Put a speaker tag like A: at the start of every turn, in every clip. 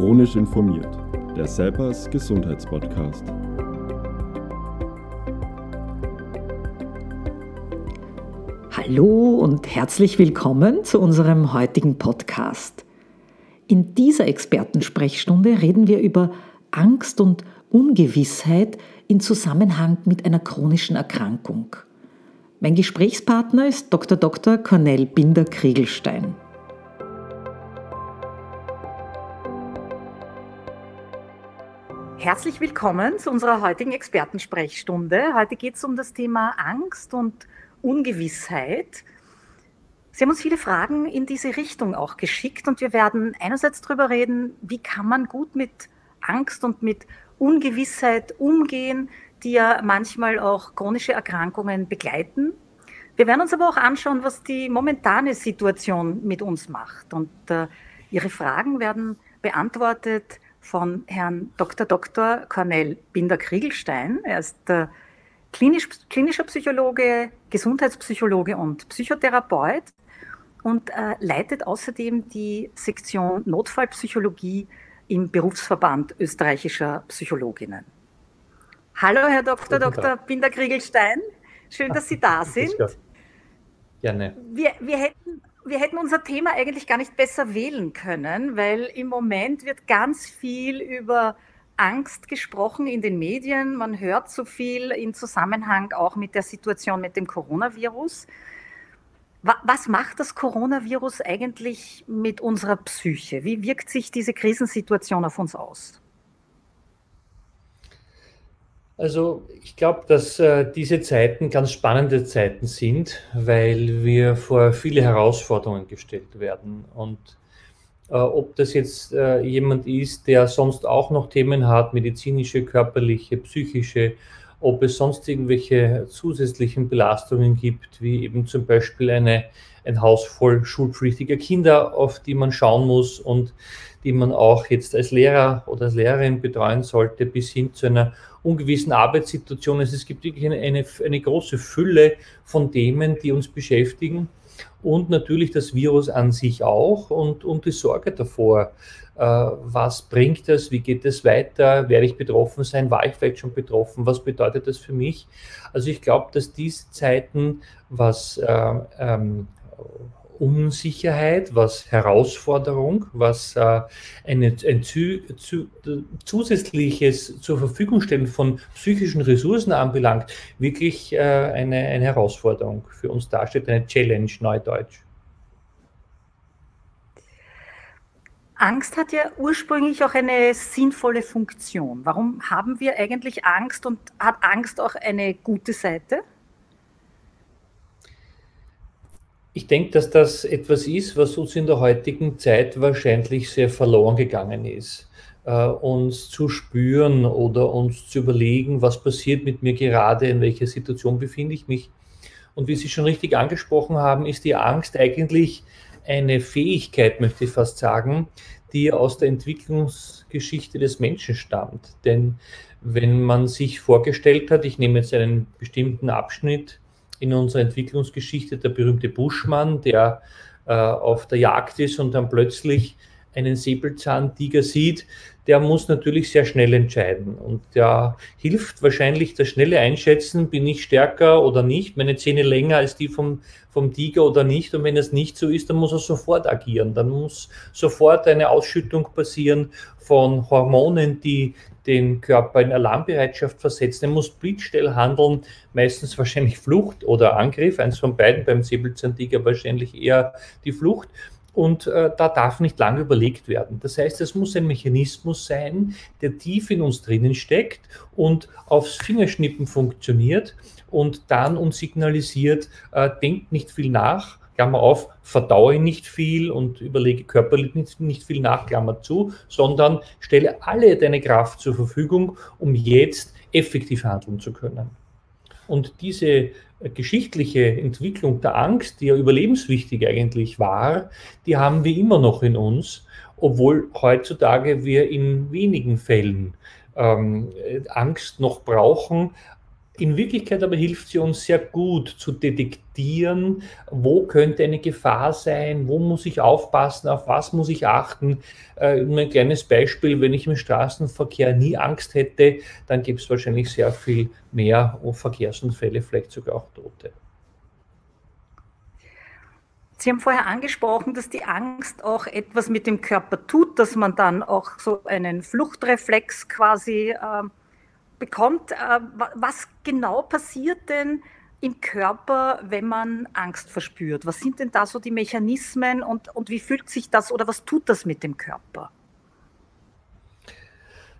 A: Chronisch informiert, der Selpers Gesundheitspodcast.
B: Hallo und herzlich willkommen zu unserem heutigen Podcast. In dieser Expertensprechstunde reden wir über Angst und Ungewissheit in Zusammenhang mit einer chronischen Erkrankung. Mein Gesprächspartner ist Dr. Dr. Cornel Binder-Kriegelstein. Herzlich willkommen zu unserer heutigen Expertensprechstunde. Heute geht es um das Thema Angst und Ungewissheit. Sie haben uns viele Fragen in diese Richtung auch geschickt und wir werden einerseits darüber reden, wie kann man gut mit Angst und mit Ungewissheit umgehen, die ja manchmal auch chronische Erkrankungen begleiten. Wir werden uns aber auch anschauen, was die momentane Situation mit uns macht. Und äh, Ihre Fragen werden beantwortet von Herrn Dr. Dr. Cornel Binder-Kriegelstein. Er ist äh, klinisch, klinischer Psychologe, Gesundheitspsychologe und Psychotherapeut und äh, leitet außerdem die Sektion Notfallpsychologie im Berufsverband österreichischer Psychologinnen. Hallo, Herr Dr. Dr. Binder-Kriegelstein. Schön, dass Sie da sind.
C: Gerne.
B: Wir, wir hätten wir hätten unser Thema eigentlich gar nicht besser wählen können, weil im Moment wird ganz viel über Angst gesprochen in den Medien. Man hört so viel in Zusammenhang auch mit der Situation mit dem Coronavirus. Was macht das Coronavirus eigentlich mit unserer Psyche? Wie wirkt sich diese Krisensituation auf uns aus?
C: Also ich glaube, dass äh, diese Zeiten ganz spannende Zeiten sind, weil wir vor viele Herausforderungen gestellt werden. Und äh, ob das jetzt äh, jemand ist, der sonst auch noch Themen hat, medizinische, körperliche, psychische, ob es sonst irgendwelche zusätzlichen Belastungen gibt, wie eben zum Beispiel eine, ein Haus voll schulpflichtiger Kinder, auf die man schauen muss und die man auch jetzt als Lehrer oder als Lehrerin betreuen sollte, bis hin zu einer ungewissen Arbeitssituation. Also es gibt wirklich eine, eine, eine große Fülle von Themen, die uns beschäftigen und natürlich das Virus an sich auch und, und die Sorge davor. Äh, was bringt das? Wie geht es weiter? Werde ich betroffen sein? War ich vielleicht schon betroffen? Was bedeutet das für mich? Also ich glaube, dass diese Zeiten, was äh, ähm, Unsicherheit, was Herausforderung, was äh, ein zu, zu, zusätzliches zur Verfügung stellen von psychischen Ressourcen anbelangt, wirklich äh, eine, eine Herausforderung für uns darstellt, eine Challenge, neudeutsch.
B: Angst hat ja ursprünglich auch eine sinnvolle Funktion. Warum haben wir eigentlich Angst und hat Angst auch eine gute Seite?
C: Ich denke, dass das etwas ist, was uns in der heutigen Zeit wahrscheinlich sehr verloren gegangen ist. Äh, uns zu spüren oder uns zu überlegen, was passiert mit mir gerade, in welcher Situation befinde ich mich. Und wie Sie schon richtig angesprochen haben, ist die Angst eigentlich eine Fähigkeit, möchte ich fast sagen, die aus der Entwicklungsgeschichte des Menschen stammt. Denn wenn man sich vorgestellt hat, ich nehme jetzt einen bestimmten Abschnitt in unserer Entwicklungsgeschichte der berühmte Buschmann, der äh, auf der Jagd ist und dann plötzlich einen Säbelzahntiger sieht, der muss natürlich sehr schnell entscheiden. Und der hilft wahrscheinlich das schnelle Einschätzen, bin ich stärker oder nicht, meine Zähne länger als die vom, vom Tiger oder nicht. Und wenn es nicht so ist, dann muss er sofort agieren. Dann muss sofort eine Ausschüttung passieren von Hormonen, die den Körper in Alarmbereitschaft versetzen. Er muss blitzschnell handeln, meistens wahrscheinlich Flucht oder Angriff, eins von beiden, beim Säbelzahntiger wahrscheinlich eher die Flucht. Und äh, da darf nicht lange überlegt werden. Das heißt, es muss ein Mechanismus sein, der tief in uns drinnen steckt und aufs Fingerschnippen funktioniert und dann uns signalisiert, äh, denkt nicht viel nach, Klammer auf, verdaue nicht viel und überlege körperlich nicht, nicht viel nach, Klammer zu, sondern stelle alle deine Kraft zur Verfügung, um jetzt effektiv handeln zu können. Und diese äh, geschichtliche Entwicklung der Angst, die ja überlebenswichtig eigentlich war, die haben wir immer noch in uns, obwohl heutzutage wir in wenigen Fällen ähm, Angst noch brauchen, In Wirklichkeit aber hilft sie uns sehr gut zu detektieren, wo könnte eine Gefahr sein, wo muss ich aufpassen, auf was muss ich achten. Äh, ein kleines Beispiel, wenn ich im Straßenverkehr nie Angst hätte, dann gibt es wahrscheinlich sehr viel mehr Verkehrsunfälle, vielleicht sogar auch Tote.
B: Sie haben vorher angesprochen, dass die Angst auch etwas mit dem Körper tut, dass man dann auch so einen Fluchtreflex quasi äh, bekommt. Äh, was genau passiert denn im Körper, wenn man Angst verspürt? Was sind denn da so die Mechanismen und, und wie fühlt sich das oder was tut das mit dem Körper?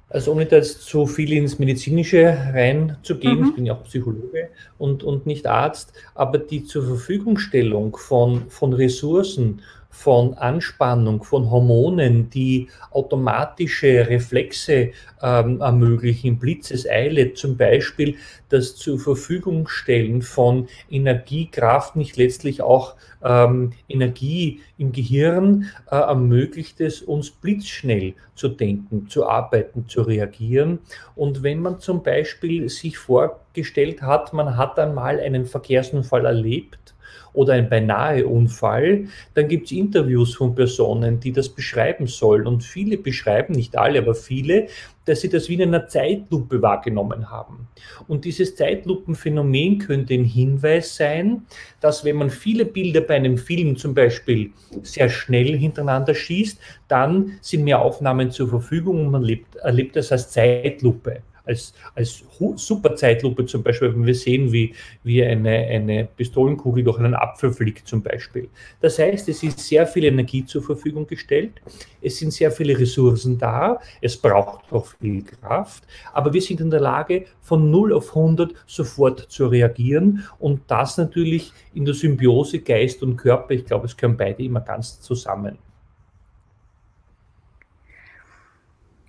C: Also ohne da jetzt zu viel ins Medizinische reinzugehen, mhm. ich bin ja auch Psychologe und, und nicht Arzt, aber die zur Verfügungstellung von, von Ressourcen von Anspannung, von Hormonen, die automatische Reflexe ähm, ermöglichen, Blitzeseile zum Beispiel, das zur Verfügung stellen von Energiekraft, nicht letztlich auch ähm, Energie im Gehirn, äh, ermöglicht es uns blitzschnell zu denken, zu arbeiten, zu reagieren. Und wenn man zum Beispiel sich vorgestellt hat, man hat einmal einen Verkehrsunfall erlebt, oder ein Beinahe-Unfall, dann gibt es Interviews von Personen, die das beschreiben sollen. Und viele beschreiben, nicht alle, aber viele, dass sie das wie in einer Zeitlupe wahrgenommen haben. Und dieses Zeitlupenphänomen könnte ein Hinweis sein, dass wenn man viele Bilder bei einem Film zum Beispiel sehr schnell hintereinander schießt, dann sind mehr Aufnahmen zur Verfügung und man lebt, erlebt das als Zeitlupe als, als super Zeitlupe zum Beispiel, wenn wir sehen, wie, wie eine, eine Pistolenkugel durch einen Apfel fliegt zum Beispiel. Das heißt, es ist sehr viel Energie zur Verfügung gestellt, es sind sehr viele Ressourcen da, es braucht auch viel Kraft, aber wir sind in der Lage, von 0 auf 100 sofort zu reagieren und das natürlich in der Symbiose Geist und Körper, ich glaube, es gehören beide immer ganz zusammen.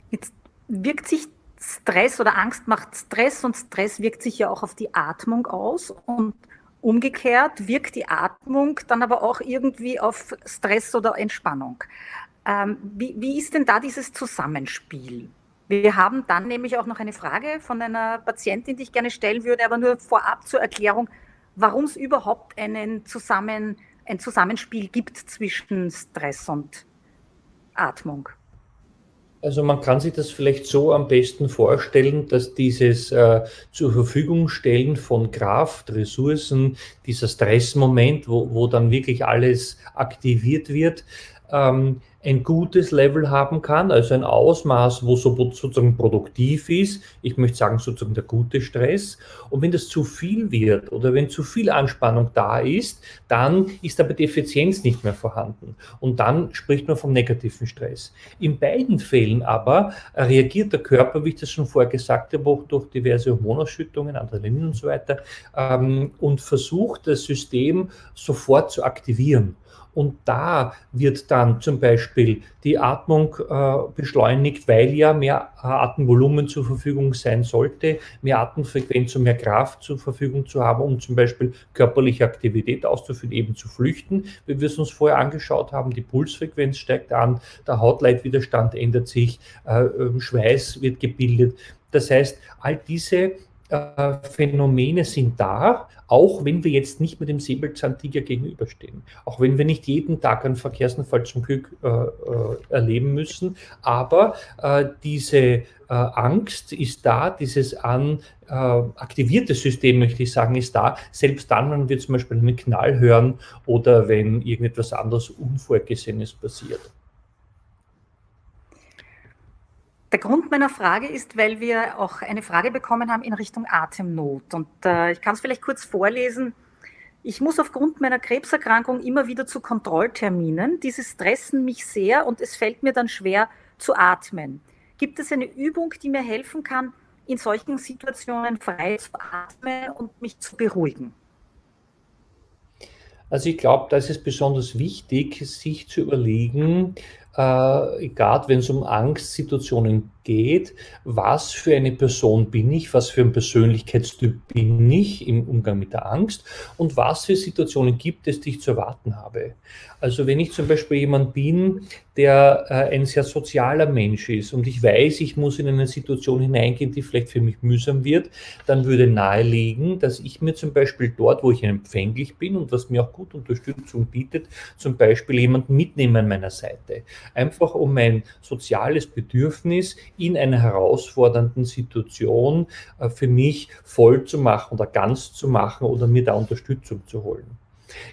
B: Jetzt wirkt sich Stress oder Angst macht Stress und Stress wirkt sich ja auch auf die Atmung aus und umgekehrt wirkt die Atmung dann aber auch irgendwie auf Stress oder Entspannung. Ähm, wie, wie ist denn da dieses Zusammenspiel? Wir haben dann nämlich auch noch eine Frage von einer Patientin, die ich gerne stellen würde, aber nur vorab zur Erklärung, warum es überhaupt einen Zusammen, ein Zusammenspiel gibt zwischen Stress und Atmung.
C: Also man kann sich das vielleicht so am besten vorstellen, dass dieses äh, zur Verfügung stellen von Kraft, Ressourcen, dieser Stressmoment, wo, wo dann wirklich alles aktiviert wird, ähm, ein gutes Level haben kann, also ein Ausmaß, wo so, sozusagen produktiv ist. Ich möchte sagen, sozusagen der gute Stress. Und wenn das zu viel wird oder wenn zu viel Anspannung da ist, dann ist aber die Effizienz nicht mehr vorhanden. Und dann spricht man vom negativen Stress. In beiden Fällen aber reagiert der Körper, wie ich das schon vorher gesagt habe, auch durch diverse Hormonausschüttungen, Adrenalin und so weiter, ähm, und versucht das System sofort zu aktivieren. Und da wird dann zum Beispiel die Atmung äh, beschleunigt, weil ja mehr äh, Atemvolumen zur Verfügung sein sollte, mehr Atemfrequenz und mehr Kraft zur Verfügung zu haben, um zum Beispiel körperliche Aktivität auszuführen, eben zu flüchten. Wie wir es uns vorher angeschaut haben, die Pulsfrequenz steigt an, der Hautleitwiderstand ändert sich, äh, ähm, Schweiß wird gebildet. Das heißt, all diese äh, Phänomene sind da, auch wenn wir jetzt nicht mit dem Säbelzahntiger gegenüberstehen. Auch wenn wir nicht jeden Tag einen Verkehrsunfall zum Glück äh, äh, erleben müssen. Aber äh, diese Angst ist da, dieses an aktivierte System, möchte ich sagen, ist da. Selbst dann, wenn wir zum Beispiel einen Knall hören oder wenn irgendetwas anderes Unvorgesehenes passiert.
B: Der Grund meiner Frage ist, weil wir auch eine Frage bekommen haben in Richtung Atemnot. Und äh, ich kann es vielleicht kurz vorlesen. Ich muss aufgrund meiner Krebserkrankung immer wieder zu Kontrollterminen. Diese stressen mich sehr und es fällt mir dann schwer zu atmen. Gibt es eine Übung, die mir helfen kann, in solchen Situationen frei zu atmen und mich zu beruhigen?
C: Also ich glaube, da ist es besonders wichtig, sich zu überlegen, äh, gerade wenn es um Angstsituationen geht, was für eine Person bin ich, was für ein Persönlichkeitstyp bin ich im Umgang mit der Angst und was für Situationen gibt es, die ich zu erwarten habe. Also wenn ich zum Beispiel jemand bin, der äh, ein sehr sozialer Mensch ist und ich weiß, ich muss in eine Situation hineingehen, die vielleicht für mich mühsam wird, dann würde naheliegen, dass ich mir zum Beispiel dort, wo ich empfänglich bin und was mir auch gut Unterstützung bietet, zum Beispiel jemanden mitnehme an meiner Seite. Einfach um mein soziales Bedürfnis in einer herausfordernden Situation äh, für mich voll zu machen oder ganz zu machen oder mir da Unterstützung zu holen.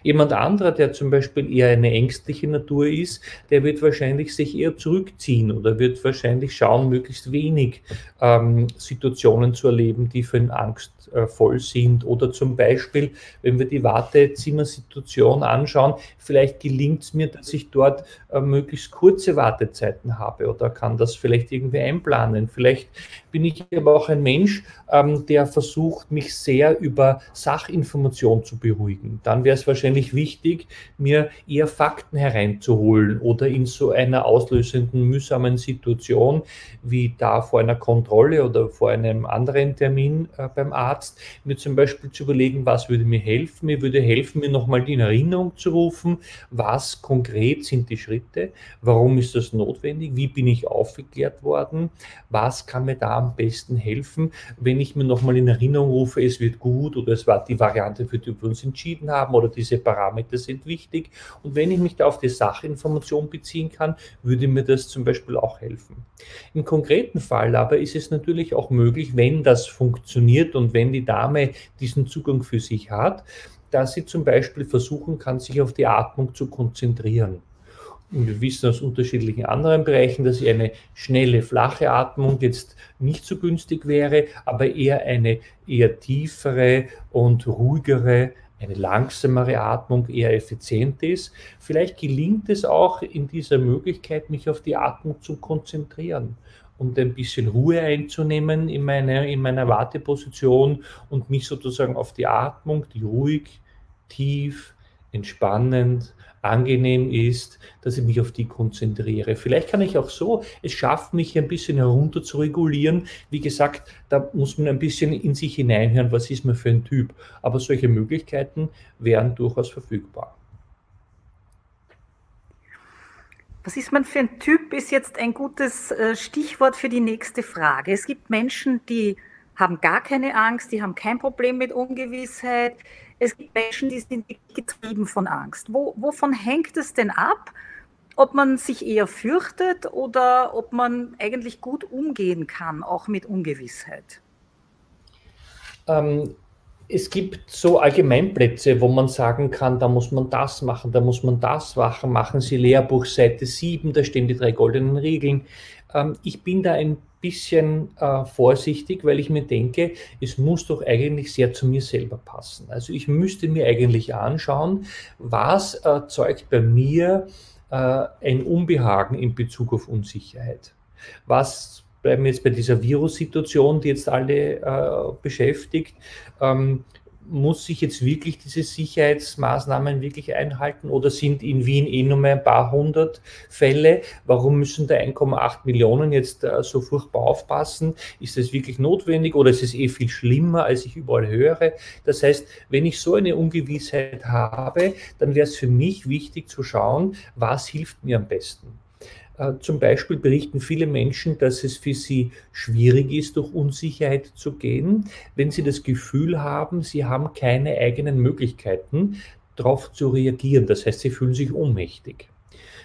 C: Jemand anderer, der zum Beispiel eher eine ängstliche Natur ist, der wird wahrscheinlich sich eher zurückziehen oder wird wahrscheinlich schauen, möglichst wenig ähm, Situationen zu erleben, die für ihn angstvoll sind. Oder zum Beispiel, wenn wir die Wartezimmersituation anschauen, vielleicht gelingt es mir, dass ich dort äh, möglichst kurze Wartezeiten habe oder kann das vielleicht irgendwie einplanen. Vielleicht bin ich aber auch ein Mensch, ähm, der versucht, mich sehr über Sachinformation zu beruhigen. Dann wäre es wahrscheinlich wichtig, mir eher Fakten hereinzuholen oder in so einer auslösenden, mühsamen Situation wie da vor einer Kontrolle oder vor einem anderen Termin äh, beim Arzt, mir zum Beispiel zu überlegen, was würde mir helfen. Mir würde helfen, mir nochmal die Erinnerung zu rufen, was konkret sind die Schritte, warum ist das notwendig, wie bin ich aufgeklärt worden, was kann mir da am besten helfen, wenn ich mir nochmal in Erinnerung rufe, es wird gut oder es war die Variante, für die wir uns entschieden haben oder diese Parameter sind wichtig. Und wenn ich mich da auf die Sachinformation beziehen kann, würde mir das zum Beispiel auch helfen. Im konkreten Fall aber ist es natürlich auch möglich, wenn das funktioniert und wenn die Dame diesen Zugang für sich hat, dass sie zum Beispiel versuchen kann, sich auf die Atmung zu konzentrieren. Und wir wissen aus unterschiedlichen anderen Bereichen, dass eine schnelle, flache Atmung jetzt nicht so günstig wäre, aber eher eine eher tiefere und ruhigere, eine langsamere Atmung eher effizient ist. Vielleicht gelingt es auch in dieser Möglichkeit, mich auf die Atmung zu konzentrieren und ein bisschen Ruhe einzunehmen in, meine, in meiner Warteposition und mich sozusagen auf die Atmung, die ruhig, tief, entspannend, angenehm ist, dass ich mich auf die konzentriere. Vielleicht kann ich auch so es schaffen, mich ein bisschen herunter zu regulieren. Wie gesagt, da muss man ein bisschen in sich hineinhören, was ist man für ein Typ. Aber solche Möglichkeiten wären durchaus verfügbar.
B: Was ist man für ein Typ, ist jetzt ein gutes äh, Stichwort für die nächste Frage. Es gibt Menschen, die haben gar keine Angst, die haben kein Problem mit Ungewissheit. Es gibt Menschen, die sind getrieben von Angst. Wo, wovon hängt es denn ab, ob man sich eher fürchtet oder ob man eigentlich gut umgehen kann, auch mit Ungewissheit?
C: Ähm, es gibt so Allgemeinplätze, wo man sagen kann, da muss man das machen, da muss man das machen. Machen Sie Lehrbuch Seite 7, da stehen die drei goldenen Regeln. Ähm, ich bin da ein bisschen äh, vorsichtig, weil ich mir denke, es muss doch eigentlich sehr zu mir selber passen. Also ich müsste mir eigentlich anschauen, was erzeugt bei mir äh, ein Unbehagen in Bezug auf Unsicherheit. Was bleiben wir jetzt bei dieser Virussituation, die jetzt alle äh, beschäftigt. Ähm, muss sich jetzt wirklich diese Sicherheitsmaßnahmen wirklich einhalten oder sind in Wien eh nur mehr ein paar hundert Fälle? Warum müssen da 1,8 Millionen jetzt äh, so furchtbar aufpassen? Ist das wirklich notwendig oder ist es eh viel schlimmer, als ich überall höre? Das heißt, wenn ich so eine Ungewissheit habe, dann wäre es für mich wichtig zu schauen, was hilft mir am besten. Äh, zum Beispiel berichten viele Menschen, dass es für sie schwierig ist, durch Unsicherheit zu gehen, wenn sie das Gefühl haben, sie haben keine eigenen Möglichkeiten, darauf zu reagieren. Das heißt, sie fühlen sich ohnmächtig.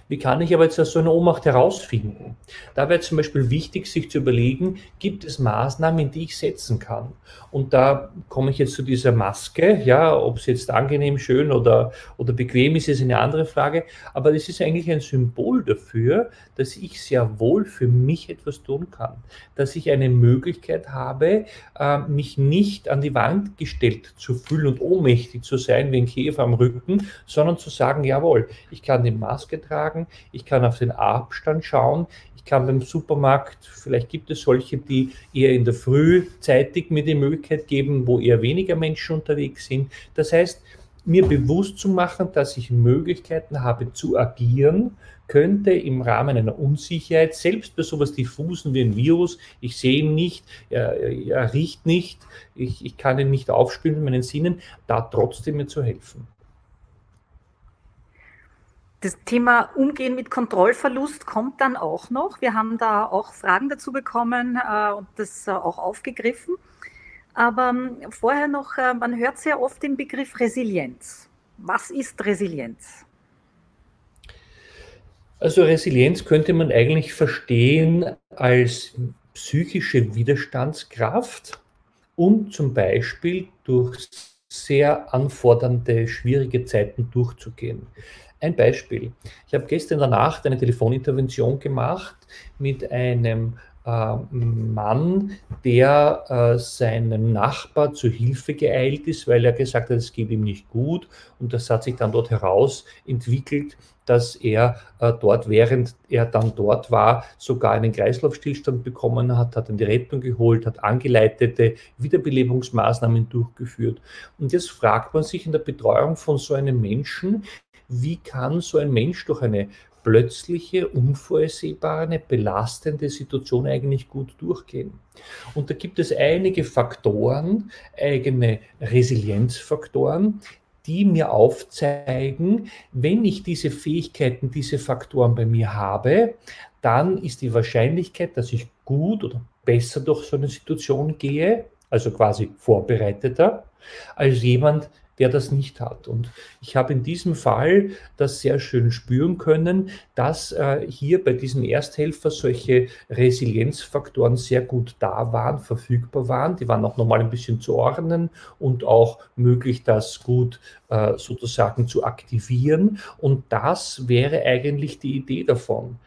C: Wie kann ich aber jetzt aus so einer Ohnmacht herausfinden? Da wäre zum Beispiel wichtig, sich zu überlegen, gibt es Maßnahmen, die ich setzen kann? Und da komme ich jetzt zu dieser Maske, ja, ob es jetzt angenehm, schön oder, oder bequem ist, ist eine andere Frage. Aber das ist eigentlich ein Symbol dafür, dass ich sehr wohl für mich etwas tun kann. Dass ich eine Möglichkeit habe, äh, mich nicht an die Wand gestellt zu fühlen und ohnmächtig zu sein wie ein Käfer am Rücken, sondern zu sagen, jawohl, ich kann die Maske tragen, tragen, ich kann auf den Abstand schauen, ich kann beim Supermarkt, vielleicht gibt es solche, die eher in der Früh zeitig mir die Möglichkeit geben, wo eher weniger Menschen unterwegs sind. Das heißt, mir bewusst zu machen, dass ich Möglichkeiten habe zu agieren, könnte im Rahmen einer Unsicherheit, selbst bei sowas diffusen wie ein Virus, ich sehe ihn nicht, er, er riecht nicht, ich, ich kann ihn nicht aufspüren mit meinen Sinnen, da trotzdem mir zu helfen.
B: Das Thema Umgehen mit Kontrollverlust kommt dann auch noch. Wir haben da auch Fragen dazu bekommen äh, und das äh, auch aufgegriffen. Aber ähm, vorher noch, äh, man hört sehr oft den Begriff Resilienz. Was ist Resilienz?
C: Also Resilienz könnte man eigentlich verstehen als psychische Widerstandskraft, um zum Beispiel durch sehr anfordernde, schwierige Zeiten durchzugehen. Ein Beispiel. Ich habe gestern in der Nacht eine Telefonintervention gemacht mit einem Mann, der äh, seinem Nachbar zu Hilfe geeilt ist, weil er gesagt hat, es geht ihm nicht gut. Und das hat sich dann dort heraus entwickelt, dass er äh, dort, während er dann dort war, sogar einen Kreislaufstillstand bekommen hat, hat die Rettung geholt, hat angeleitete Wiederbelebungsmaßnahmen durchgeführt. Und jetzt fragt man sich in der Betreuung von so einem Menschen, wie kann so ein Mensch durch eine plötzliche, unvorhersehbare, belastende Situation eigentlich gut durchgehen. Und da gibt es einige Faktoren, eigene Resilienzfaktoren, die mir aufzeigen, wenn ich diese Fähigkeiten, diese Faktoren bei mir habe, dann ist die Wahrscheinlichkeit, dass ich gut oder besser durch so eine Situation gehe, also quasi vorbereiteter, als jemand, der das nicht hat. Und ich habe in diesem Fall das sehr schön spüren können, dass äh, hier bei diesem Ersthelfer solche Resilienzfaktoren sehr gut da waren, verfügbar waren. Die waren auch nochmal ein bisschen zu ordnen und auch möglich, das gut äh, sozusagen zu aktivieren. Und das wäre eigentlich die Idee davon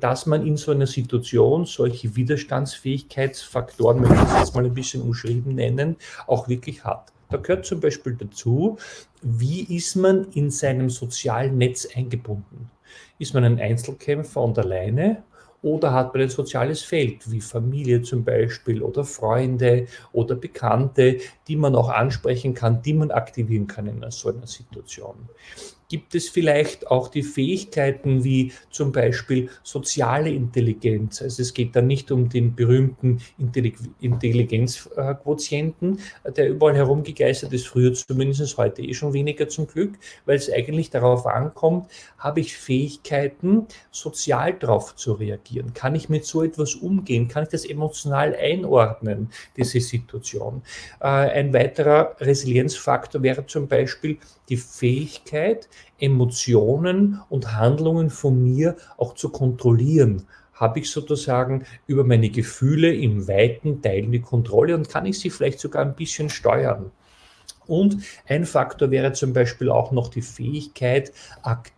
C: dass man in so einer Situation solche Widerstandsfähigkeitsfaktoren, möchte ich es jetzt mal ein bisschen umschrieben nennen, auch wirklich hat. Da gehört zum Beispiel dazu, wie ist man in seinem sozialen Netz eingebunden? Ist man ein Einzelkämpfer und alleine oder hat man ein soziales Feld, wie Familie zum Beispiel oder Freunde oder Bekannte, die man auch ansprechen kann, die man aktivieren kann in so einer Situation? Gibt es vielleicht auch die Fähigkeiten wie zum Beispiel soziale Intelligenz. Also es geht da nicht um den berühmten Intelligenzquotienten, der überall herumgegeistert ist, früher zumindest heute eh schon weniger zum Glück, weil es eigentlich darauf ankommt, habe ich Fähigkeiten, sozial darauf zu reagieren? Kann ich mit so etwas umgehen? Kann ich das emotional einordnen, diese Situation? Äh, ein weiterer Resilienzfaktor wäre zum Beispiel die Fähigkeit, Emotionen und Handlungen von mir auch zu kontrollieren. Habe ich sozusagen über meine Gefühle im weiten Teil die Kontrolle und kann ich sie vielleicht sogar ein bisschen steuern. Und ein Faktor wäre zum Beispiel auch noch die Fähigkeit, aktiv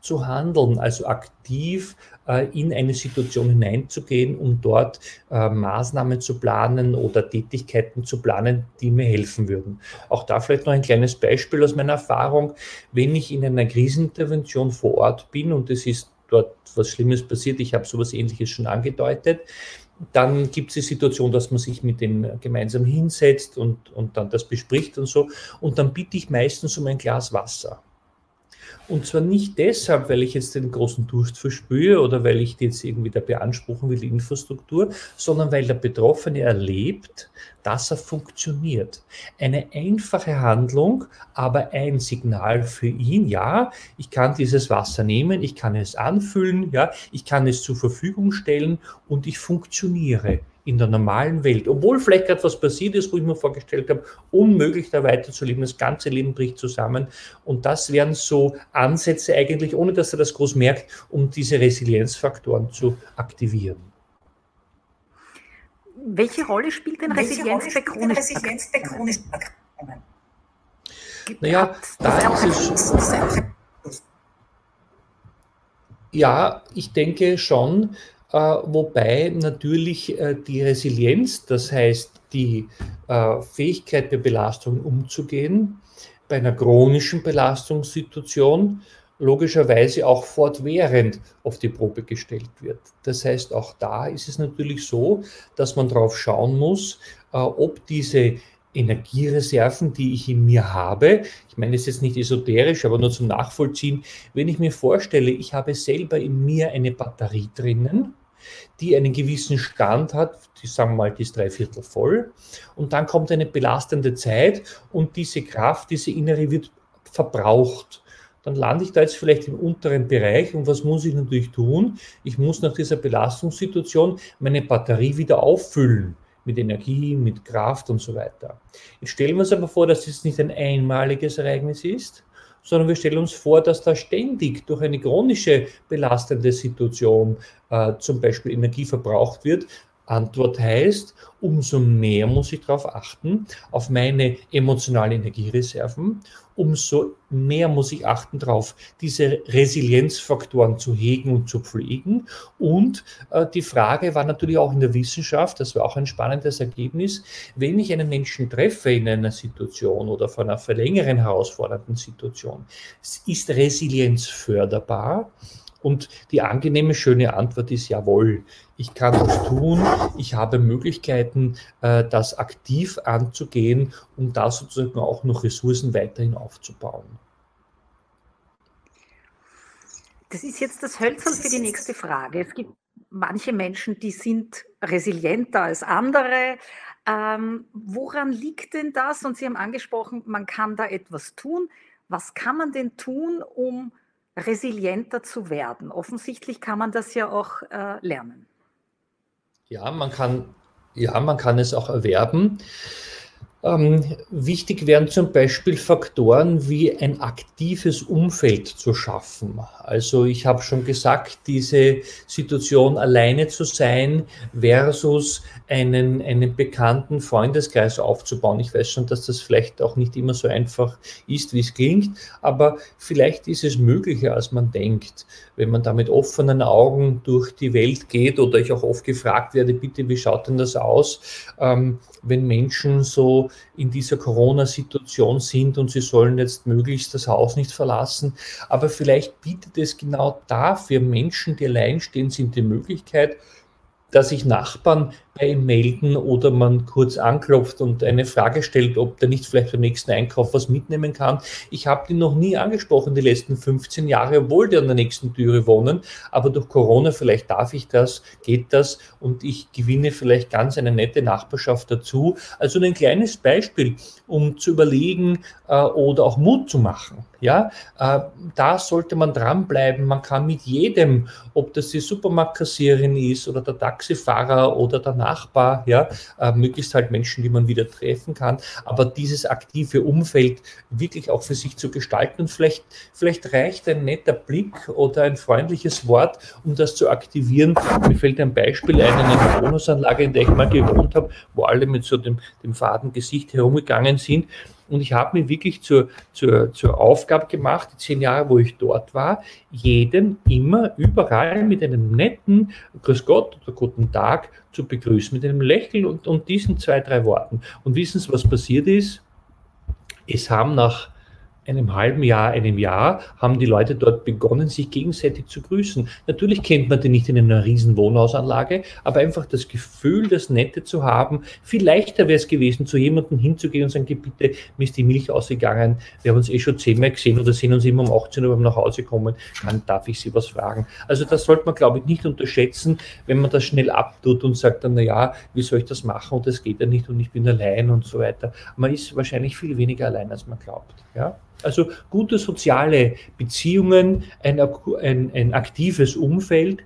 C: zu handeln, also aktiv äh, in eine Situation hineinzugehen, um dort äh, Maßnahmen zu planen oder Tätigkeiten zu planen, die mir helfen würden. Auch da vielleicht noch ein kleines Beispiel aus meiner Erfahrung. Wenn ich in einer Krisenintervention vor Ort bin und es ist dort was Schlimmes passiert, ich habe sowas Ähnliches schon angedeutet, dann gibt es die Situation, dass man sich mit denen gemeinsam hinsetzt und, und dann das bespricht und so. Und dann bitte ich meistens um ein Glas Wasser. Und zwar nicht deshalb, weil ich jetzt den großen Durst verspüre oder weil ich jetzt irgendwie da beanspruchen will, die Infrastruktur, sondern weil der Betroffene erlebt, dass er funktioniert. Eine einfache Handlung, aber ein Signal für ihn, ja, ich kann dieses Wasser nehmen, ich kann es anfüllen, ja, ich kann es zur Verfügung stellen und ich funktioniere in der normalen Welt, obwohl vielleicht gerade was passiert ist, wo ich mir vorgestellt habe, unmöglich da weiterzuleben, das ganze Leben bricht zusammen. Und das wären so Ansätze eigentlich, ohne dass er das groß merkt, um diese Resilienzfaktoren zu aktivieren.
B: Welche Rolle spielt denn Resilienz bei chronischen Erkrankungen?
C: Naja, da ist es. Ja, ich denke schon, wobei natürlich äh, die Resilienz, das heißt die äh, Fähigkeit mit Belastungen umzugehen, bei einer chronischen Belastungssituation logischerweise auch fortwährend auf die Probe gestellt wird. Das heißt, auch da ist es natürlich so, dass man darauf schauen muss, ob diese Energiereserven, die ich in mir habe. Ich meine, das ist jetzt nicht esoterisch, aber nur zum Nachvollziehen. Wenn ich mir vorstelle, ich habe selber in mir eine Batterie drinnen, die einen gewissen Stand hat, die sagen wir mal, die ist dreiviertel voll, und dann kommt eine belastende Zeit und diese Kraft, diese innere wird verbraucht. Dann lande ich da jetzt vielleicht im unteren Bereich und was muss ich natürlich tun? Ich muss nach dieser Belastungssituation meine Batterie wieder auffüllen mit Energie, mit Kraft und so weiter. Jetzt stellen wir uns aber vor, dass das nicht ein einmaliges Ereignis ist, sondern wir stellen uns vor, dass da ständig durch eine chronische belastende Situation äh, zum Beispiel Energie verbraucht wird. Antwort heißt, umso mehr muss ich darauf achten, auf meine emotionalen Energiereserven umso mehr muss ich achten darauf, diese Resilienzfaktoren zu hegen und zu pflegen. Und äh, die Frage war natürlich auch in der Wissenschaft, das war auch ein spannendes Ergebnis, wenn ich einen Menschen treffe in einer Situation oder von einer verlängeren herausfordernden Situation, ist Resilienz förderbar? Und die angenehme, schöne Antwort ist jawohl. Ich kann das tun. Ich habe Möglichkeiten, äh, das aktiv anzugehen, um da sozusagen auch noch Ressourcen weiterhin aufzubauen.
B: Das ist jetzt das Hölzern für die nächste Frage. Es gibt manche Menschen, die sind resilienter als andere. Ähm, woran liegt denn das? Und Sie haben angesprochen, man kann da etwas tun. Was kann man denn tun, um resilienter zu werden. Offensichtlich kann man das ja auch äh, lernen.
C: Ja, man kann, ja, man kann es auch erwerben. Ähm, wichtig wären zum Beispiel Faktoren wie ein aktives Umfeld zu schaffen. Also ich habe schon gesagt, diese Situation alleine zu sein versus einen, einen bekannten Freundeskreis aufzubauen. Ich weiß schon, dass das vielleicht auch nicht immer so einfach ist, wie es klingt, aber vielleicht ist es möglicher, als man denkt. Wenn man da mit offenen Augen durch die Welt geht oder ich auch oft gefragt werde, bitte, wie schaut denn das aus, ähm, wenn Menschen so in dieser Corona-Situation sind und sie sollen jetzt möglichst das Haus nicht verlassen. Aber vielleicht bietet es genau dafür Menschen, die alleinstehen sind, die Möglichkeit, dass sich Nachbarn bei melden oder man kurz anklopft und eine Frage stellt, ob der nicht vielleicht beim nächsten Einkauf was mitnehmen kann. Ich habe den noch nie angesprochen, die letzten 15 Jahre, obwohl die an der nächsten Türe wohnen. Aber durch Corona, vielleicht darf ich das, geht das und ich gewinne vielleicht ganz eine nette Nachbarschaft dazu. Also ein kleines Beispiel, um zu überlegen äh, oder auch Mut zu machen. Ja, äh, da sollte man dranbleiben. Man kann mit jedem, ob das die Supermarktkassiererin ist oder der Taxifahrer oder der Nachbar, ja, äh, möglichst halt Menschen, die man wieder treffen kann, aber dieses aktive Umfeld wirklich auch für sich zu gestalten und vielleicht, vielleicht reicht ein netter Blick oder ein freundliches Wort, um das zu aktivieren. Mir fällt ein Beispiel ein, eine Wohnungsanlage, in der ich mal gewohnt habe, wo alle mit so dem, dem faden Gesicht herumgegangen sind und ich habe mir wirklich zur, zur, zur Aufgabe gemacht, die zehn Jahre, wo ich dort war, jeden immer überall mit einem netten Grüß Gott oder Guten Tag zu begrüßen, mit einem Lächeln und, und diesen zwei, drei Worten. Und wissen Sie, was passiert ist? Es haben nach einem halben Jahr, einem Jahr, haben die Leute dort begonnen, sich gegenseitig zu grüßen. Natürlich kennt man die nicht in einer riesen Wohnhausanlage, aber einfach das Gefühl, das Nette zu haben. Viel leichter wäre es gewesen, zu jemandem hinzugehen und sagen, bitte, mir ist die Milch ausgegangen, wir haben uns eh schon zehnmal gesehen oder sehen uns immer um 18 Uhr, wir nach Hause kommen, dann darf ich Sie was fragen. Also das sollte man, glaube ich, nicht unterschätzen, wenn man das schnell abtut und sagt dann, naja, wie soll ich das machen und das geht ja nicht und ich bin allein und so weiter. Man ist wahrscheinlich viel weniger allein, als man glaubt. Ja? Also gute soziale Beziehungen, ein, ein, ein aktives Umfeld,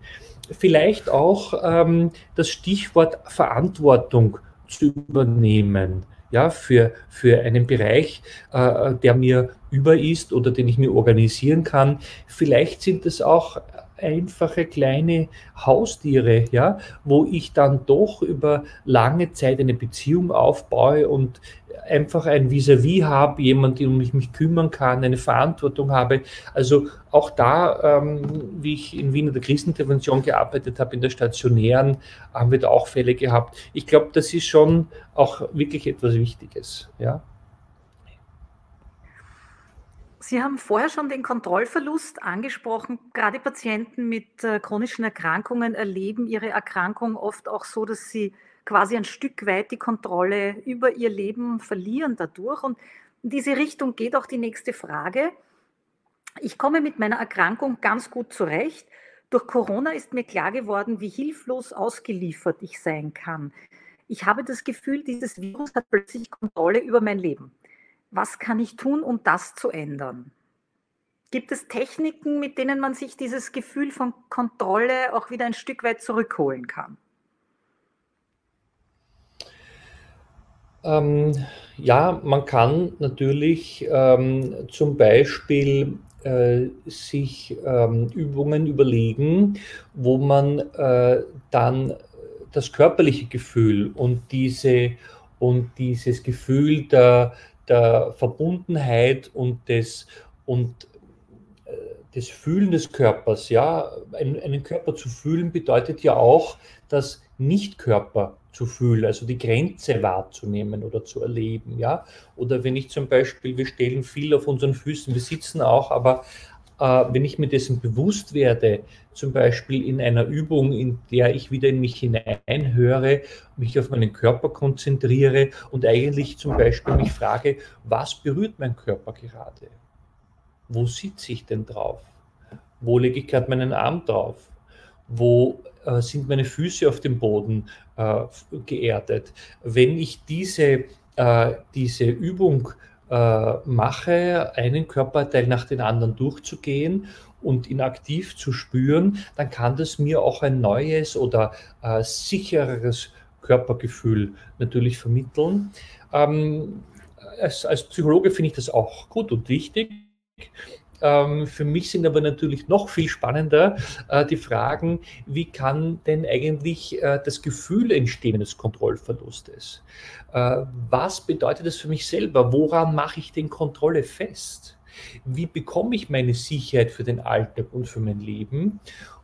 C: vielleicht auch ähm, das Stichwort Verantwortung zu übernehmen. Ja, für, für einen Bereich, äh, der mir über ist oder den ich mir organisieren kann. Vielleicht sind es auch einfache kleine Haustiere, ja, wo ich dann doch über lange Zeit eine Beziehung aufbaue und einfach ein Vis-à-vis habe, jemand, um mich, mich kümmern kann, eine Verantwortung habe. Also auch da, ähm, wie ich in Wien in der Krisenintervention gearbeitet habe, in der stationären, haben wir da auch Fälle gehabt. Ich glaube, das ist schon auch wirklich etwas Wichtiges. Ja.
B: Sie haben vorher schon den Kontrollverlust angesprochen. Gerade Patienten mit äh, chronischen Erkrankungen erleben ihre Erkrankung oft auch so, dass sie quasi ein Stück weit die Kontrolle über ihr Leben verlieren dadurch. Und in diese Richtung geht auch die nächste Frage. Ich komme mit meiner Erkrankung ganz gut zurecht. Durch Corona ist mir klar geworden, wie hilflos ausgeliefert ich sein kann. Ich habe das Gefühl, dieses Virus hat plötzlich Kontrolle über mein Leben. Was kann ich tun, um das zu ändern? Gibt es Techniken, mit denen man sich dieses Gefühl von Kontrolle auch wieder ein Stück weit zurückholen kann?
C: Ähm, ja, man kann natürlich ähm, zum Beispiel äh, sich ähm, Übungen überlegen, wo man äh, dann das körperliche Gefühl und diese und dieses Gefühl der, der Verbundenheit und des und äh, des Fühlen des Körpers, ja, einen, einen Körper zu fühlen bedeutet ja auch, das Nicht-Körper zu fühlen, also die Grenze wahrzunehmen oder zu erleben, ja. Oder wenn ich zum Beispiel, wir stellen viel auf unseren Füßen, wir sitzen auch, aber wenn ich mir dessen bewusst werde, zum Beispiel in einer Übung, in der ich wieder in mich hineinhöre, mich auf meinen Körper konzentriere und eigentlich zum Beispiel mich frage, was berührt mein Körper gerade? Wo sitze ich denn drauf? Wo lege ich gerade meinen Arm drauf? Wo äh, sind meine Füße auf dem Boden äh, geerdet? Wenn ich diese, äh, diese Übung äh, mache, einen Körperteil nach den anderen durchzugehen und ihn aktiv zu spüren, dann kann das mir auch ein neues oder äh, sichereres Körpergefühl natürlich vermitteln. Ähm, als, als Psychologe finde ich das auch gut und wichtig. Ähm, für mich sind aber natürlich noch viel spannender äh, die Fragen, wie kann denn eigentlich äh, das Gefühl entstehen des Kontrollverlustes? Äh, was bedeutet das für mich selber? Woran mache ich denn Kontrolle fest? Wie bekomme ich meine Sicherheit für den Alltag und für mein Leben?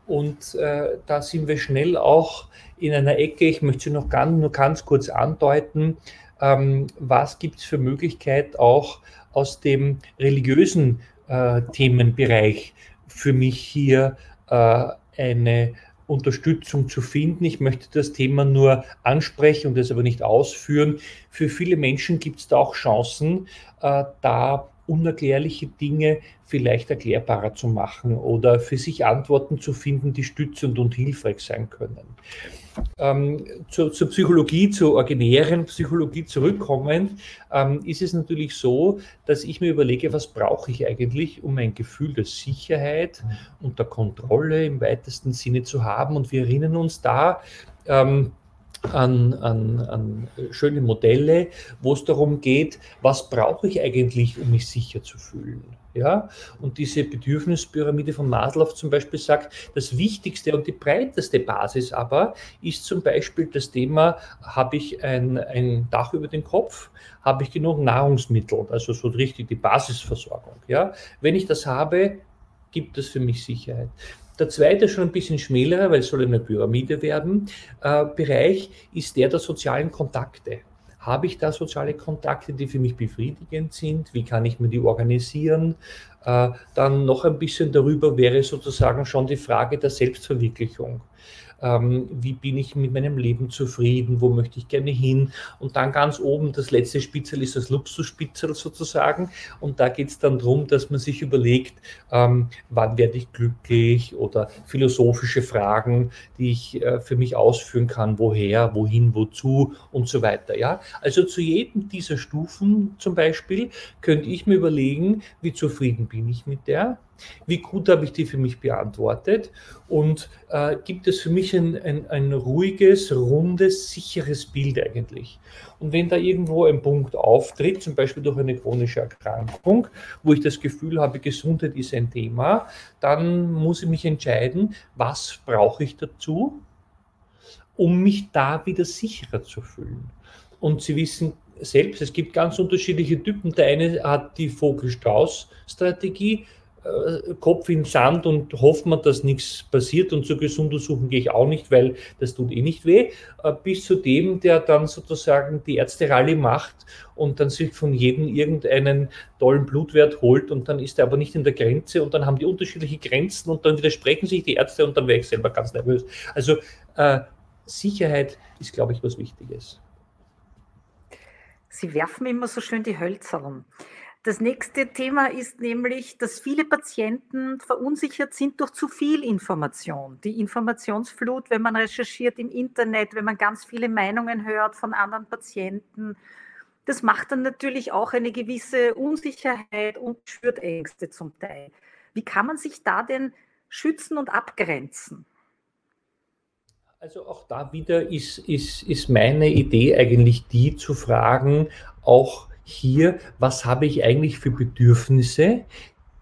C: Und äh, da sind wir schnell auch in einer Ecke. Ich möchte sie noch ganz, nur ganz kurz andeuten. Ähm, was gibt es für Möglichkeit auch aus dem religiösen äh, Themenbereich für mich hier äh, eine Unterstützung zu finden. Ich möchte das Thema nur ansprechen und das aber nicht ausführen. Für viele Menschen gibt es da auch Chancen, äh, da unerklärliche Dinge vielleicht erklärbarer zu machen oder für sich Antworten zu finden, die stützend und hilfreich sein können. Ähm, zur, zur, Psychologie, zur originären Psychologie zurückkommend, ähm, ist es natürlich so, dass ich mir überlege, was brauche ich eigentlich, um ein Gefühl der Sicherheit und der Kontrolle im weitesten Sinne zu haben. Und wir erinnern uns da, ähm, an, an, an schöne Modelle, wo es darum geht, was brauche ich eigentlich, um mich sicher zu fühlen. Ja? Und diese Bedürfnispyramide von Maslow zum Beispiel sagt, das wichtigste und die breiteste Basis aber ist zum Beispiel das Thema, habe ich ein, ein Dach über den Kopf, habe ich genug Nahrungsmittel, also so richtig die Basisversorgung. Ja? Wenn ich das habe, gibt es für mich Sicherheit. Der zweite, schon ein bisschen schmälerer, weil es soll eine Pyramide werden, äh, Bereich ist der der sozialen Kontakte. Habe ich da soziale Kontakte, die für mich befriedigend sind? Wie kann ich mir die organisieren? Äh, dann noch ein bisschen darüber wäre sozusagen schon die Frage der Selbstverwirklichung ähm, wie bin ich mit meinem Leben zufrieden, wo möchte ich gerne hin. Und dann ganz oben, das letzte Spitzel ist das Luxusspitzel sozusagen. Und da geht es dann darum, dass man sich überlegt, ähm, wann werde ich glücklich oder philosophische Fragen, die ich äh, für mich ausführen kann, woher, wohin, wozu und so weiter. Ja? Also zu jedem dieser Stufen zum Beispiel könnte ich mir überlegen, wie zufrieden bin ich mit der wie gut habe ich die für mich beantwortet? Und äh, gibt es für mich ein, ein, ein ruhiges, rundes, sicheres Bild eigentlich? Und wenn da irgendwo ein Punkt auftritt, zum Beispiel durch eine chronische Erkrankung, wo ich das Gefühl habe, Gesundheit ist ein Thema, dann muss ich mich entscheiden, was brauche ich dazu, um mich da wieder sicherer zu fühlen. Und Sie wissen selbst, es gibt ganz unterschiedliche Typen. Der eine hat die Vogel-Strauß-Strategie, Kopf in Sand und hofft man, dass nichts passiert und zur Gesundersuchen gehe ich auch nicht, weil das tut eh nicht weh, äh, bis zu dem, der dann sozusagen die Ärzte-Rallye macht und dann sich von jedem irgendeinen tollen Blutwert holt und dann ist er aber nicht in der Grenze und dann haben die unterschiedliche Grenzen und dann widersprechen sich die Ärzte und dann wäre ich selber ganz nervös. Also äh, Sicherheit ist, glaube ich, was Wichtiges.
B: Sie werfen immer so schön die Hölzer Das nächste Thema ist nämlich, dass viele Patienten verunsichert sind durch zu viel Information. Die Informationsflut, wenn man recherchiert im Internet, wenn man ganz viele Meinungen hört von anderen Patienten, das macht dann natürlich auch eine gewisse Unsicherheit und schürt Ängste zum Teil. Wie kann man sich da denn schützen und abgrenzen?
C: Also auch da wieder ist, ist, ist meine Idee eigentlich die zu fragen, auch hier, was habe ich eigentlich für Bedürfnisse,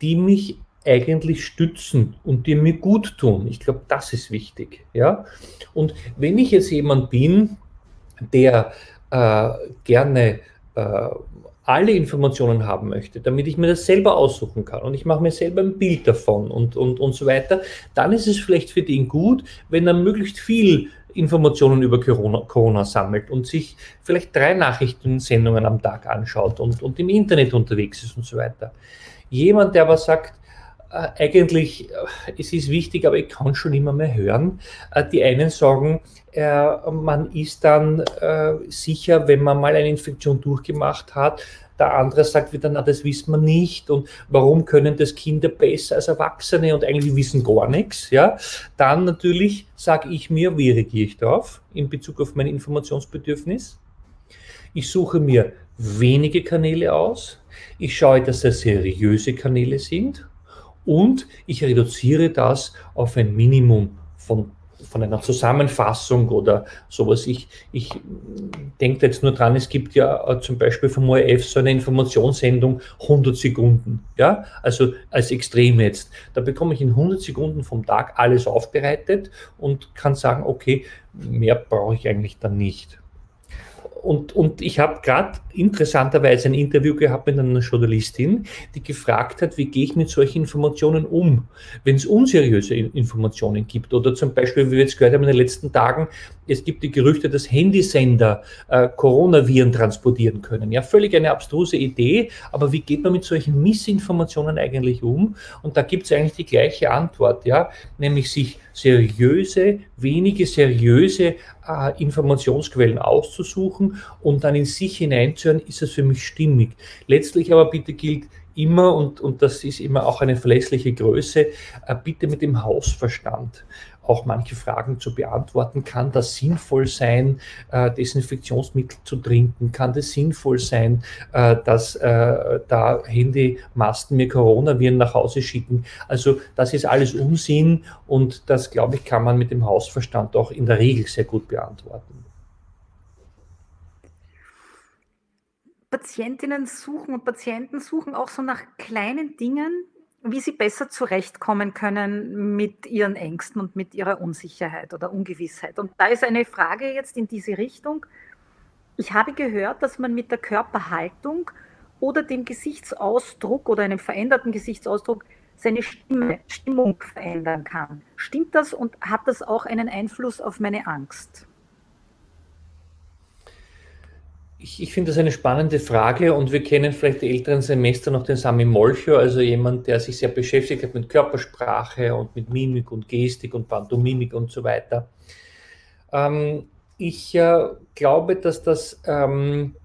C: die mich eigentlich stützen und die mir gut tun. Ich glaube, das ist wichtig. Ja? Und wenn ich jetzt jemand bin, der äh, gerne äh, alle Informationen haben möchte, damit ich mir das selber aussuchen kann und ich mache mir selber ein Bild davon und, und, und so weiter, dann ist es vielleicht für den gut, wenn er möglichst viel Informationen über Corona, Corona sammelt und sich vielleicht drei Nachrichtensendungen am Tag anschaut und, und im Internet unterwegs ist und so weiter. Jemand, der aber sagt, äh, eigentlich, äh, es ist wichtig, aber ich kann schon immer mehr hören. Äh, die einen sagen, äh, man ist dann äh, sicher, wenn man mal eine Infektion durchgemacht hat. Der andere sagt wieder, na, das wissen wir nicht. Und warum können das Kinder besser als Erwachsene und eigentlich wissen gar nichts? Ja? Dann natürlich sage ich mir, wie reagiere ich darauf in Bezug auf mein Informationsbedürfnis? Ich suche mir wenige Kanäle aus. Ich schaue, dass das seriöse Kanäle sind und ich reduziere das auf ein Minimum von, von einer Zusammenfassung oder sowas. Ich, ich denke jetzt nur dran, es gibt ja äh, zum Beispiel vom ORF so eine Informationssendung 100 Sekunden, ja, also als Extrem jetzt. Da bekomme ich in 100 Sekunden vom Tag alles aufbereitet und kann sagen, okay, mehr brauche ich eigentlich dann nicht und, und ich habe gerade interessanterweise ein Interview gehabt mit einer Journalistin, die gefragt hat, wie gehe ich mit solchen Informationen um, wenn es unseriöse Informationen gibt. Oder zum Beispiel, wie wir jetzt gehört haben in den letzten Tagen, es gibt die Gerüchte, dass Handysender äh, Coronaviren transportieren können. Ja, völlig eine abstruse Idee, aber wie geht man mit solchen Missinformationen eigentlich um? Und da gibt es eigentlich die gleiche Antwort, ja, nämlich sich seriöse, wenige seriöse äh, Informationsquellen auszusuchen und dann in sich hineinzuhören, ist es für mich stimmig. Letztlich aber bitte gilt, immer, und, und das ist immer auch eine verlässliche Größe, äh, bitte mit dem Hausverstand auch manche Fragen zu beantworten. Kann das sinnvoll sein, äh, Desinfektionsmittel zu trinken? Kann das sinnvoll sein, äh, dass äh, da Handymasten mir Coronaviren nach Hause schicken? Also das ist alles Unsinn und das, glaube ich, kann man mit dem Hausverstand auch in der Regel sehr gut beantworten.
B: Patientinnen suchen und Patienten suchen auch so nach kleinen Dingen, wie sie besser zurechtkommen können mit ihren Ängsten und mit ihrer Unsicherheit oder Ungewissheit. Und da ist eine Frage jetzt in diese Richtung. Ich habe gehört, dass man mit der Körperhaltung oder dem Gesichtsausdruck oder einem veränderten Gesichtsausdruck seine Stimme, Stimmung verändern kann. Stimmt das und hat das auch einen Einfluss auf meine Angst?
C: Ich, ich finde das eine spannende Frage und wir kennen vielleicht die älteren Semester noch den Sami Molcho, also jemand, der sich sehr beschäftigt hat mit Körpersprache und mit Mimik und Gestik und Pantomimik und so weiter. Ähm, ich äh, glaube, dass das ähm,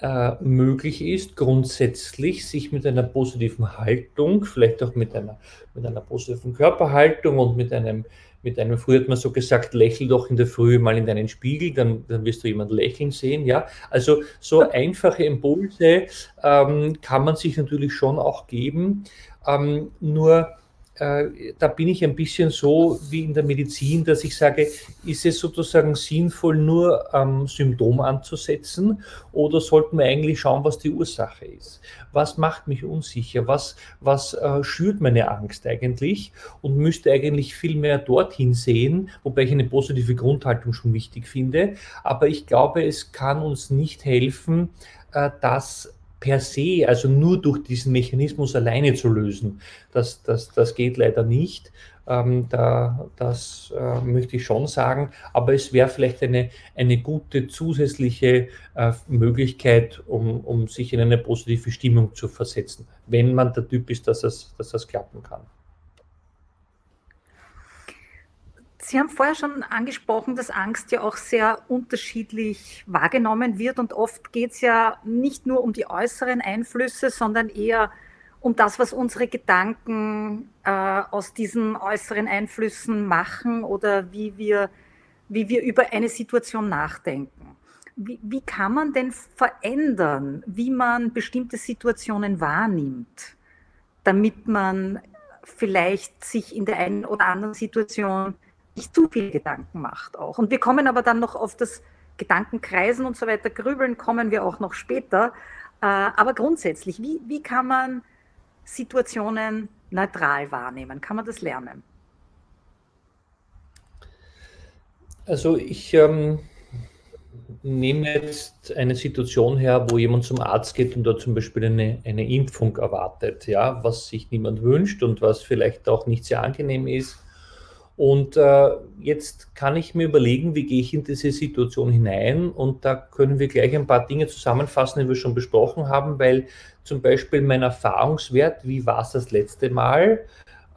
C: äh, möglich ist, grundsätzlich sich mit einer positiven Haltung, vielleicht auch mit einer, mit einer positiven Körperhaltung und mit einem mit einem, früher hat man so gesagt, lächel doch in der Früh mal in deinen Spiegel, dann, dann wirst du jemanden lächeln sehen, ja. Also so einfache Impulse ähm, kann man sich natürlich schon auch geben, ähm, nur da bin ich ein bisschen so wie in der Medizin, dass ich sage, ist es sozusagen sinnvoll, nur am Symptom anzusetzen oder sollten wir eigentlich schauen, was die Ursache ist? Was macht mich unsicher? Was, was äh, schürt meine Angst eigentlich? Und müsste eigentlich viel mehr dorthin sehen, wobei ich eine positive Grundhaltung schon wichtig finde. Aber ich glaube, es kann uns nicht helfen, äh, dass per se, also nur durch diesen Mechanismus alleine zu lösen. Das, das, das geht leider nicht. Ähm, da, das äh, möchte ich schon sagen. Aber es wäre vielleicht eine, eine gute zusätzliche äh, Möglichkeit, um, um sich in eine positive Stimmung zu versetzen, wenn man der Typ ist, dass das, dass das klappen kann.
B: Sie haben vorher schon angesprochen, dass Angst ja auch sehr unterschiedlich wahrgenommen wird und oft geht es ja nicht nur um die äußeren Einflüsse, sondern eher um das, was unsere Gedanken äh, aus diesen äußeren Einflüssen machen oder wie wir, wie wir über eine Situation nachdenken. Wie, wie kann man denn verändern, wie man bestimmte Situationen wahrnimmt, damit man vielleicht sich in der einen oder anderen Situation nicht zu viel Gedanken macht auch. Und wir kommen aber dann noch auf das Gedankenkreisen und so weiter, Grübeln kommen wir auch noch später. Äh, aber grundsätzlich, wie, wie kann man Situationen neutral wahrnehmen? Kann man das lernen?
C: Also ich ähm, nehme jetzt eine Situation her, wo jemand zum Arzt geht und dort zum Beispiel eine, eine Impfung erwartet, ja, was sich niemand wünscht und was vielleicht auch nicht sehr angenehm ist. Und äh, jetzt kann ich mir überlegen, wie gehe ich in diese Situation hinein. Und da können wir gleich ein paar Dinge zusammenfassen, die wir schon besprochen haben, weil zum Beispiel mein Erfahrungswert, wie war es das letzte Mal?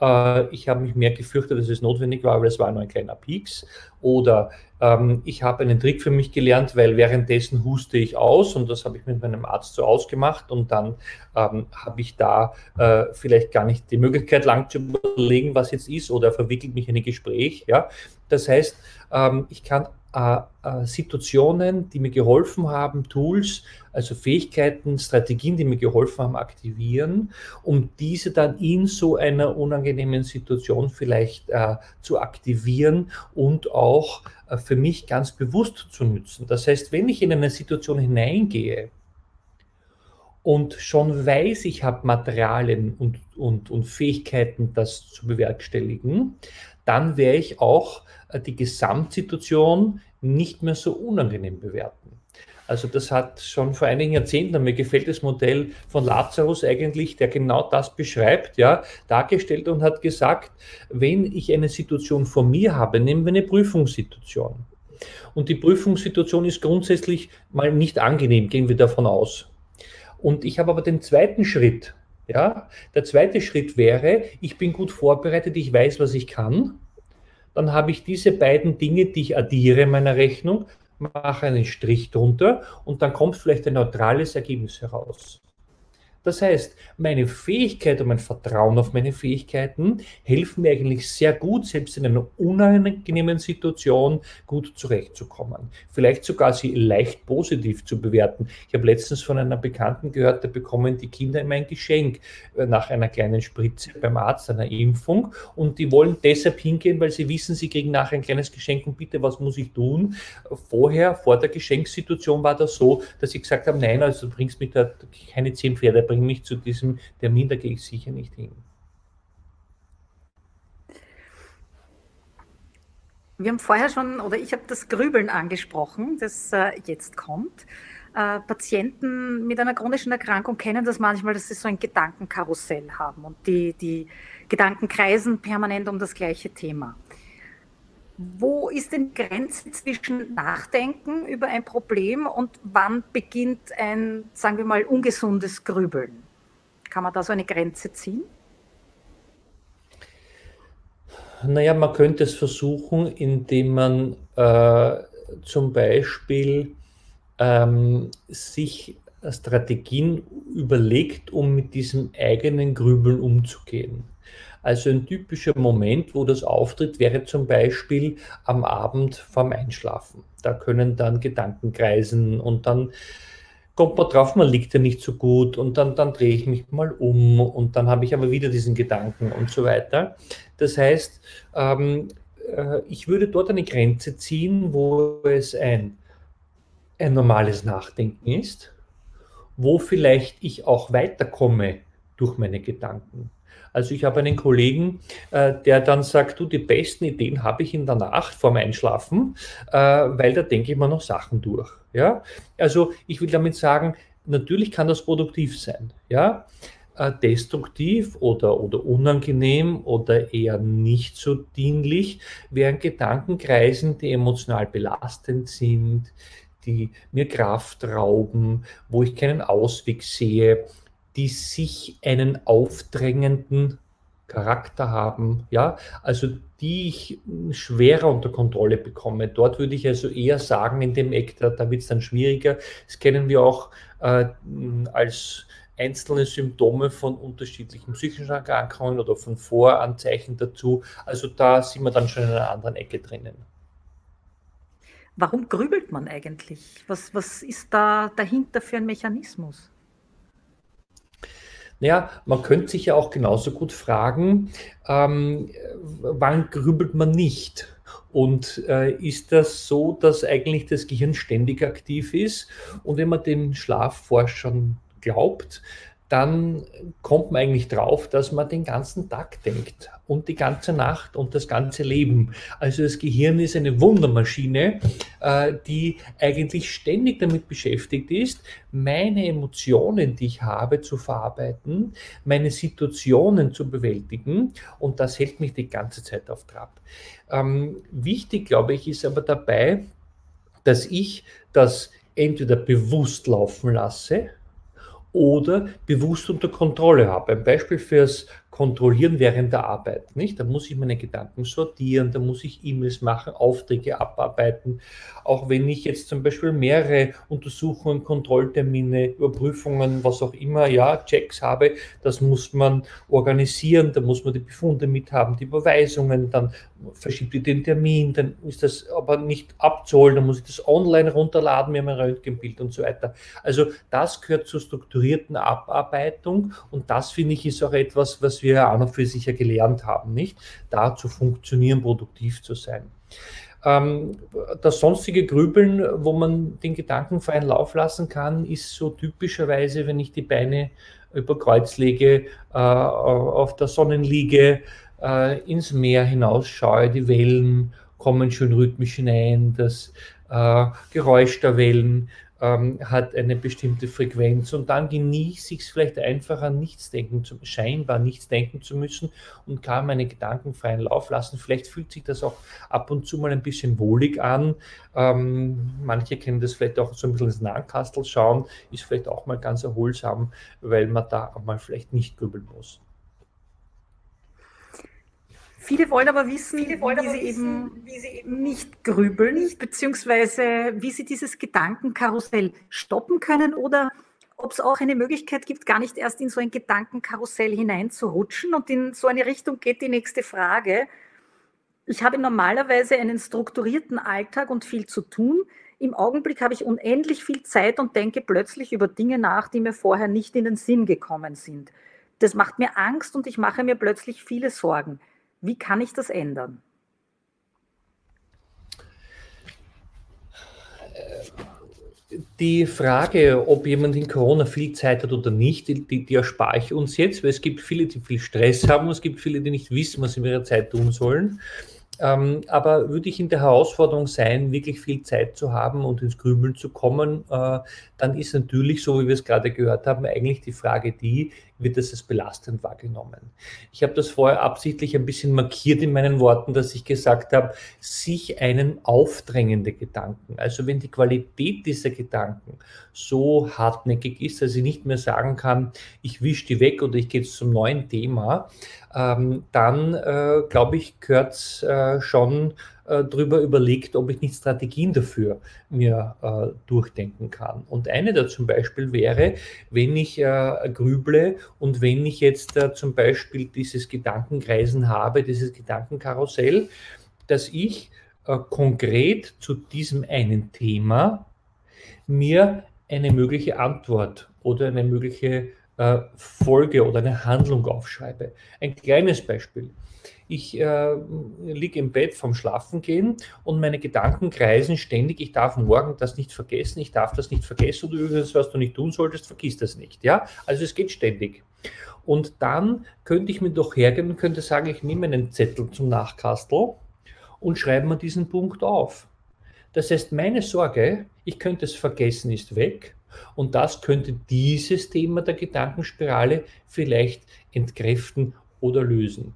C: Äh, ich habe mich mehr gefürchtet, dass es notwendig war, aber es war nur ein kleiner Pieks. Oder ähm, ich habe einen Trick für mich gelernt, weil währenddessen huste ich aus und das habe ich mit meinem Arzt so ausgemacht und dann ähm, habe ich da äh, vielleicht gar nicht die Möglichkeit, lang zu überlegen, was jetzt ist oder verwickelt mich in ein Gespräch. Ja? Das heißt, ähm, ich kann Situationen, die mir geholfen haben, Tools, also Fähigkeiten, Strategien, die mir geholfen haben, aktivieren, um diese dann in so einer unangenehmen Situation vielleicht äh, zu aktivieren und auch äh, für mich ganz bewusst zu nutzen. Das heißt, wenn ich in eine Situation hineingehe, und schon weiß, ich habe Materialien und, und, und Fähigkeiten, das zu bewerkstelligen, dann werde ich auch äh, die Gesamtsituation nicht mehr so unangenehm bewerten. Also das hat schon vor einigen Jahrzehnten, mir gefällt das Modell von Lazarus eigentlich, der genau das beschreibt, ja, dargestellt und hat gesagt, wenn ich eine Situation vor mir habe, nehmen wir eine Prüfungssituation. Und die Prüfungssituation ist grundsätzlich mal nicht angenehm, gehen wir davon aus. Und ich habe aber den zweiten Schritt. Ja, der zweite Schritt wäre, ich bin gut vorbereitet, ich weiß, was ich kann dann habe ich diese beiden Dinge, die ich addiere in meiner Rechnung, mache einen Strich drunter und dann kommt vielleicht ein neutrales Ergebnis heraus. Das heißt, meine Fähigkeit und mein Vertrauen auf meine Fähigkeiten helfen mir eigentlich sehr gut, selbst in einer unangenehmen Situation gut zurechtzukommen. Vielleicht sogar sie leicht positiv zu bewerten. Ich habe letztens von einer Bekannten gehört, da bekommen die Kinder immer ein Geschenk äh, nach einer kleinen Spritze beim Arzt, einer Impfung. Und die wollen deshalb hingehen, weil sie wissen, sie kriegen nachher ein kleines Geschenk und bitte, was muss ich tun? Vorher, vor der Geschenkssituation war das so, dass ich gesagt habe, nein, also du bringst mich da keine zehn Pferde bring mich zu diesem Termin, da gehe ich sicher nicht hin.
B: Wir haben vorher schon, oder ich habe das Grübeln angesprochen, das äh, jetzt kommt. Äh, Patienten mit einer chronischen Erkrankung kennen das manchmal, dass sie so ein Gedankenkarussell haben und die, die Gedanken kreisen permanent um das gleiche Thema. Wo ist denn die Grenze zwischen Nachdenken über ein Problem und wann beginnt ein, sagen wir mal, ungesundes Grübeln? Kann man da so eine Grenze ziehen?
C: Naja, man könnte es versuchen, indem man äh, zum Beispiel ähm, sich Strategien überlegt, um mit diesem eigenen Grübeln umzugehen. Also ein typischer Moment, wo das auftritt, wäre zum Beispiel am Abend vorm Einschlafen. Da können dann Gedanken kreisen und dann kommt man drauf, man liegt ja nicht so gut und dann, dann drehe ich mich mal um und dann habe ich aber wieder diesen Gedanken und so weiter. Das heißt, ähm, äh, ich würde dort eine Grenze ziehen, wo es ein, ein normales Nachdenken ist, wo vielleicht ich auch weiterkomme durch meine Gedanken. Also ich habe einen Kollegen, äh, der dann sagt, du, die besten Ideen habe ich in der Nacht vorm Einschlafen, äh, weil da denke ich mir noch Sachen durch. Ja? Also ich will damit sagen, natürlich kann das produktiv sein. Ja? Äh, destruktiv oder, oder unangenehm oder eher nicht so dienlich wären Gedankenkreisen, die emotional belastend sind, die mir Kraft rauben, wo ich keinen Ausweg sehe, die sich einen aufdrängenden Charakter haben, ja, also die ich schwerer unter Kontrolle bekomme. Dort würde ich also eher sagen, in dem Eck, da, da wird es dann schwieriger. Das kennen wir auch äh, als einzelne Symptome von unterschiedlichen psychischen Erkrankungen oder von Voranzeichen dazu. Also da sind wir dann schon in einer anderen Ecke drinnen.
B: Warum grübelt man eigentlich? Was, was ist da dahinter für ein Mechanismus?
C: Naja, man könnte sich ja auch genauso gut fragen, ähm, wann grübelt man nicht? Und äh, ist das so, dass eigentlich das Gehirn ständig aktiv ist? Und wenn man den Schlafforschern glaubt, dann kommt man eigentlich drauf, dass man den ganzen Tag denkt und die ganze Nacht und das ganze Leben. Also das Gehirn ist eine Wundermaschine, äh, die eigentlich ständig damit beschäftigt ist, meine Emotionen, die ich habe, zu verarbeiten, meine Situationen zu bewältigen und das hält mich die ganze Zeit auf Trab. Ähm, wichtig, glaube ich, ist aber dabei, dass ich das entweder bewusst laufen lasse, oder bewusst unter Kontrolle habe. Ein Beispiel fürs kontrollieren während der Arbeit. Nicht? Da muss ich meine Gedanken sortieren, da muss ich E-Mails machen, Aufträge abarbeiten. Auch wenn ich jetzt zum Beispiel mehrere Untersuchungen, Kontrolltermine, Überprüfungen, was auch immer, ja, Checks habe, das muss man organisieren, da muss man die Befunde mithaben, die Überweisungen, dann verschiebt ich den Termin, dann ist das aber nicht abzuholen, dann muss ich das online runterladen, mir mein Röntgenbild und so weiter. Also das gehört zur strukturierten Abarbeitung und das finde ich ist auch etwas, was wir auch noch für sich gelernt haben, nicht? Da zu funktionieren, produktiv zu sein. Ähm, das sonstige Grübeln, wo man den Gedanken freien Lauf lassen kann, ist so typischerweise, wenn ich die Beine über Kreuz lege, äh, auf der Sonnenliege, äh, ins Meer hinausschaue, die Wellen kommen schön rhythmisch hinein, das äh, Geräusch der Wellen ähm, hat eine bestimmte Frequenz und dann genieße ich es vielleicht einfach an nichts denken, zu, scheinbar nichts denken zu müssen und kann meine Gedanken freien Lauf lassen. Vielleicht fühlt sich das auch ab und zu mal ein bisschen wohlig an. Ähm, manche kennen das vielleicht auch so ein bisschen ins Nahkastel schauen, ist vielleicht auch mal ganz erholsam, weil man da auch mal vielleicht nicht grübeln muss.
B: Viele wollen aber wissen, wollen wie, aber sie wissen eben, wie, sie eben, nicht grübeln, beziehungsweise wie sie dieses Gedankenkarussell stoppen können oder ob es auch eine Möglichkeit gibt, gar nicht erst in so ein Gedankenkarussell hineinzurutschen. Und in so eine Richtung geht die nächste Frage. Ich habe normalerweise einen strukturierten Alltag und viel zu tun. Im Augenblick habe ich unendlich viel Zeit und denke plötzlich über Dinge nach, die mir vorher nicht in den Sinn gekommen sind. Das macht mir Angst und ich mache mir plötzlich viele Sorgen. Wie kann ich das ändern?
C: Die Frage, ob jemand in Corona viel Zeit hat oder nicht, die, die, erspare ich uns jetzt, weil es gibt viele, die viel Stress haben es gibt viele, die nicht wissen, was sie mit ihrer Zeit tun sollen. Ähm, aber würde ich in der Herausforderung sein, wirklich viel Zeit zu haben und ins Grübeln zu kommen, äh, dann ist natürlich, so wie wir es gerade gehört haben, eigentlich die Frage die, wird das als belastend wahrgenommen? Ich habe das vorher absichtlich ein bisschen markiert in meinen Worten, dass ich gesagt habe, sich einen aufdrängende Gedanken. Also wenn die Qualität dieser Gedanken so hartnäckig ist, dass ich nicht mehr sagen kann, ich wische die weg oder ich gehe zum neuen Thema, ähm, dann äh, glaube ich, gehört es äh, schon äh, überlegt, ob ich nicht Strategien dafür mir äh, durchdenken kann. Und eine da zum Beispiel wäre, wenn ich äh, grüble und wenn ich jetzt äh, zum Beispiel dieses Gedankenkreisen habe, dieses Gedankenkarussell, dass ich äh, konkret zu diesem einen Thema mir eine mögliche Antwort oder eine mögliche äh, Folge oder eine Handlung aufschreibe. Ein kleines Beispiel. Ich äh, liege im Bett vom Schlafen gehen und meine Gedanken kreisen ständig. Ich darf morgen das nicht vergessen, ich darf das nicht vergessen oder übrigens, was du nicht tun solltest, vergiss das nicht. Ja, also es geht ständig. Und dann könnte ich mir doch hergehen und könnte sagen, ich nehme einen Zettel zum Nachkastel und schreibe mir diesen Punkt auf. Das heißt, meine Sorge, ich könnte es vergessen, ist weg. Und das könnte dieses Thema der Gedankenspirale vielleicht entkräften oder lösen.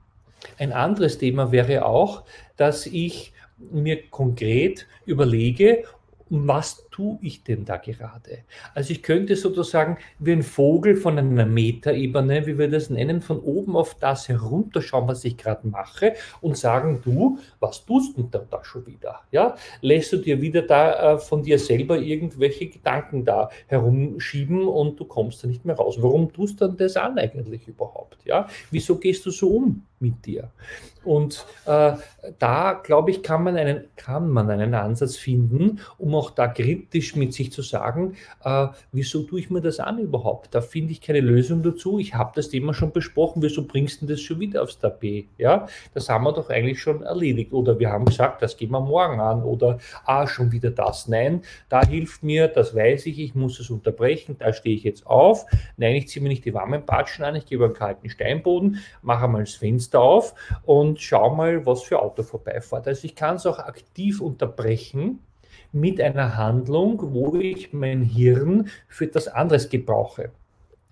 C: Ein anderes Thema wäre auch, dass ich mir konkret überlege, was tue ich denn da gerade? Also ich könnte sozusagen wie ein Vogel von einer Metaebene, wie wir das nennen, von oben auf das herunterschauen, was ich gerade mache und sagen, du, was tust du da, da schon wieder? Ja? Lässt du dir wieder da äh, von dir selber irgendwelche Gedanken da herumschieben und du kommst da nicht mehr raus. Warum tust du dann das an eigentlich überhaupt? Ja? Wieso gehst du so um mit dir? Und äh, da, glaube ich, kann man, einen, kann man einen Ansatz finden, um auch da kritisch mit sich zu sagen, äh, wieso tue ich mir das an überhaupt? Da finde ich keine Lösung dazu. Ich habe das Thema schon besprochen. Wieso bringst du das schon wieder aufs Tapet? Ja, das haben wir doch eigentlich schon erledigt. Oder wir haben gesagt, das gehen wir morgen an. Oder, ah, schon wieder das. Nein, da hilft mir, das weiß ich, ich muss es unterbrechen. Da stehe ich jetzt auf. Nein, ich ziehe mir nicht die warmen Patschen an. Ich gehe über einen kalten Steinboden, mache mal das Fenster auf und und schau mal, was für Auto vorbeifährt. Also ich kann es auch aktiv unterbrechen mit einer Handlung, wo ich mein Hirn für etwas anderes gebrauche.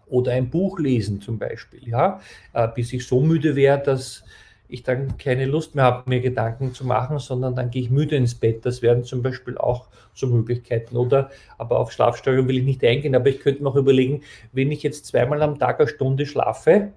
C: Oder ein Buch lesen zum Beispiel, ja, äh, bis ich so müde wäre, dass ich dann keine Lust mehr habe, mir Gedanken zu machen, sondern dann gehe ich müde ins Bett. Das wären zum Beispiel auch so Möglichkeiten. Oder, aber auf Schlafsteuerung will ich nicht eingehen, aber ich könnte mir auch überlegen, wenn ich jetzt zweimal am Tag eine Stunde schlafe,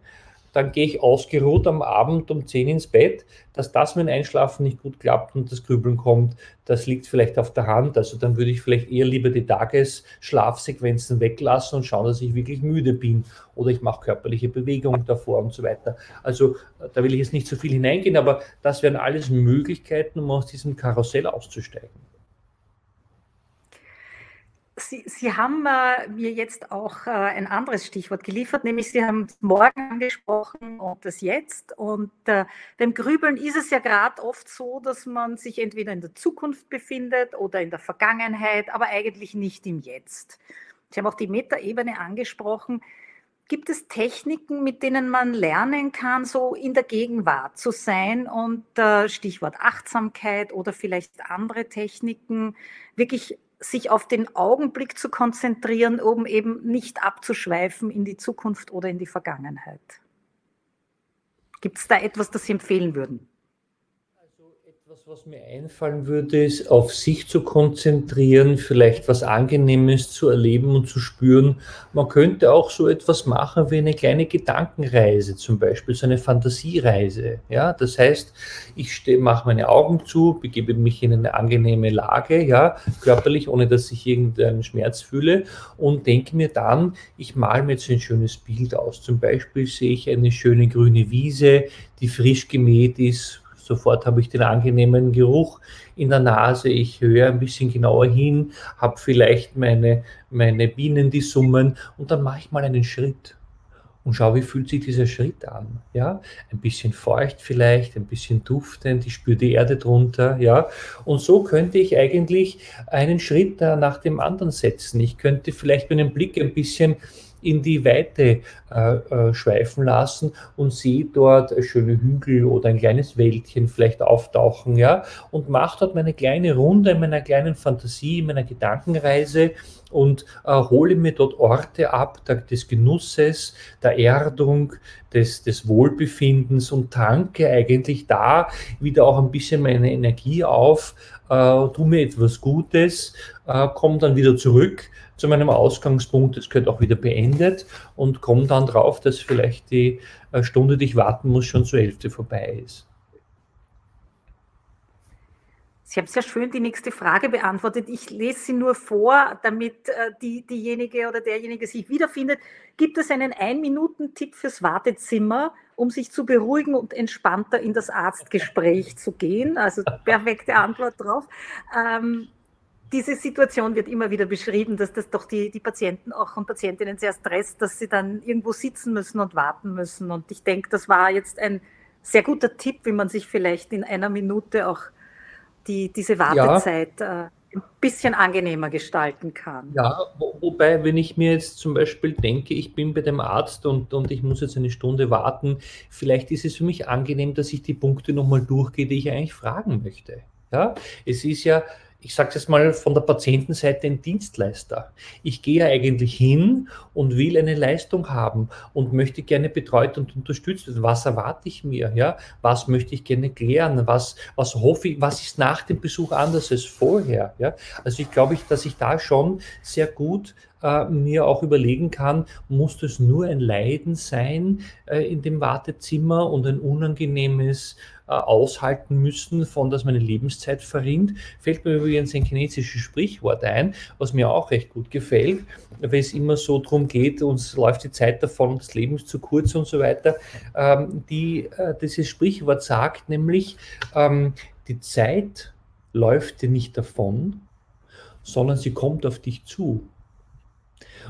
C: dann gehe ich ausgeruht am Abend um 10 ins Bett, dass das dem Einschlafen nicht gut klappt und das Grübeln kommt, das liegt vielleicht auf der Hand. Also dann würde ich vielleicht eher lieber die Tagesschlafsequenzen weglassen und schauen, dass ich wirklich müde bin oder ich mache körperliche Bewegung davor und so weiter. Also da will ich jetzt nicht so viel hineingehen, aber das wären alles Möglichkeiten, um aus diesem Karussell auszusteigen.
B: Sie, Sie haben äh, mir jetzt auch äh, ein anderes Stichwort geliefert, nämlich Sie haben morgen angesprochen und das jetzt. Und äh, beim Grübeln ist es ja gerade oft so, dass man sich entweder in der Zukunft befindet oder in der Vergangenheit, aber eigentlich nicht im Jetzt. Sie haben auch die Metaebene angesprochen. Gibt es Techniken, mit denen man lernen kann, so in der Gegenwart zu sein und äh, Stichwort Achtsamkeit oder vielleicht andere Techniken, wirklich sich auf den Augenblick zu konzentrieren, um eben nicht abzuschweifen in die Zukunft oder in die Vergangenheit. Gibt es da etwas, das Sie empfehlen würden?
C: Etwas, was mir einfallen würde, ist, auf sich zu konzentrieren, vielleicht was Angenehmes zu erleben und zu spüren. Man könnte auch so etwas machen wie eine kleine Gedankenreise, zum Beispiel so eine Fantasiereise. Ja, das heißt, ich mache meine Augen zu, begebe mich in eine angenehme Lage, ja, körperlich, ohne dass ich irgendeinen Schmerz fühle und denke mir dann, ich male mir jetzt ein schönes Bild aus. Zum Beispiel sehe ich eine schöne grüne Wiese, die frisch gemäht ist, Sofort habe ich den angenehmen Geruch in der Nase. Ich höre ein bisschen genauer hin, habe vielleicht meine, meine Bienen, die summen und dann mache ich mal einen Schritt und schaue, wie fühlt sich dieser Schritt an. Ja, ein bisschen feucht vielleicht, ein bisschen duftend, ich spüre die Erde drunter, ja. Und so könnte ich eigentlich einen Schritt nach dem anderen setzen. Ich könnte vielleicht meinen Blick ein bisschen in die Weite äh, äh, schweifen lassen und sehe dort schöne Hügel oder ein kleines Wäldchen vielleicht auftauchen, ja, und mache dort meine kleine Runde in meiner kleinen Fantasie, in meiner Gedankenreise und äh, hole mir dort Orte ab der, des Genusses, der Erdung, des, des Wohlbefindens und tanke eigentlich da wieder auch ein bisschen meine Energie auf, äh, tu mir etwas Gutes, äh, komme dann wieder zurück zu meinem Ausgangspunkt, es gehört auch wieder beendet und komme dann drauf, dass vielleicht die äh, Stunde, die ich warten muss, schon zur Hälfte vorbei ist.
B: Sie haben sehr schön die nächste Frage beantwortet. Ich lese sie nur vor, damit äh, die, diejenige oder derjenige sich wiederfindet. Gibt es einen Ein-Minuten-Tipp fürs Wartezimmer, um sich zu beruhigen und entspannter in das Arztgespräch zu gehen? Also perfekte Antwort drauf. Ähm, diese Situation wird immer wieder beschrieben, dass das doch die, die Patienten auch und Patientinnen sehr stresst, dass sie dann irgendwo sitzen müssen und warten müssen. Und ich denke, das war jetzt ein sehr guter Tipp, wie man sich vielleicht in einer Minute auch die, diese Wartezeit ja. äh, ein bisschen angenehmer gestalten kann.
C: Ja, wo, wobei, wenn ich mir jetzt zum Beispiel denke, ich bin bei dem Arzt und, und ich muss jetzt eine Stunde warten, vielleicht ist es für mich angenehm, dass ich die Punkte nochmal durchgehe, die ich eigentlich fragen möchte. Ja, es ist ja ich sage es jetzt mal von der Patientenseite, ein Dienstleister. Ich gehe ja eigentlich hin und will eine Leistung haben und möchte gerne betreut und unterstützt werden. Was erwarte ich mir? Ja? Was möchte ich gerne klären? Was, was hoffe ich, was ist nach dem Besuch anders als vorher? Ja? Also ich glaube, dass ich da schon sehr gut äh, mir auch überlegen kann, muss das nur ein Leiden sein äh, in dem Wartezimmer und ein unangenehmes äh, aushalten müssen, von dass meine Lebenszeit verrinnt. Fällt mir übrigens ein chinesisches Sprichwort ein, was mir auch recht gut gefällt, weil es immer so darum geht, uns läuft die Zeit davon, das Leben ist zu kurz und so weiter. Ähm, die, äh, dieses Sprichwort sagt nämlich, ähm, die Zeit läuft dir nicht davon, sondern sie kommt auf dich zu.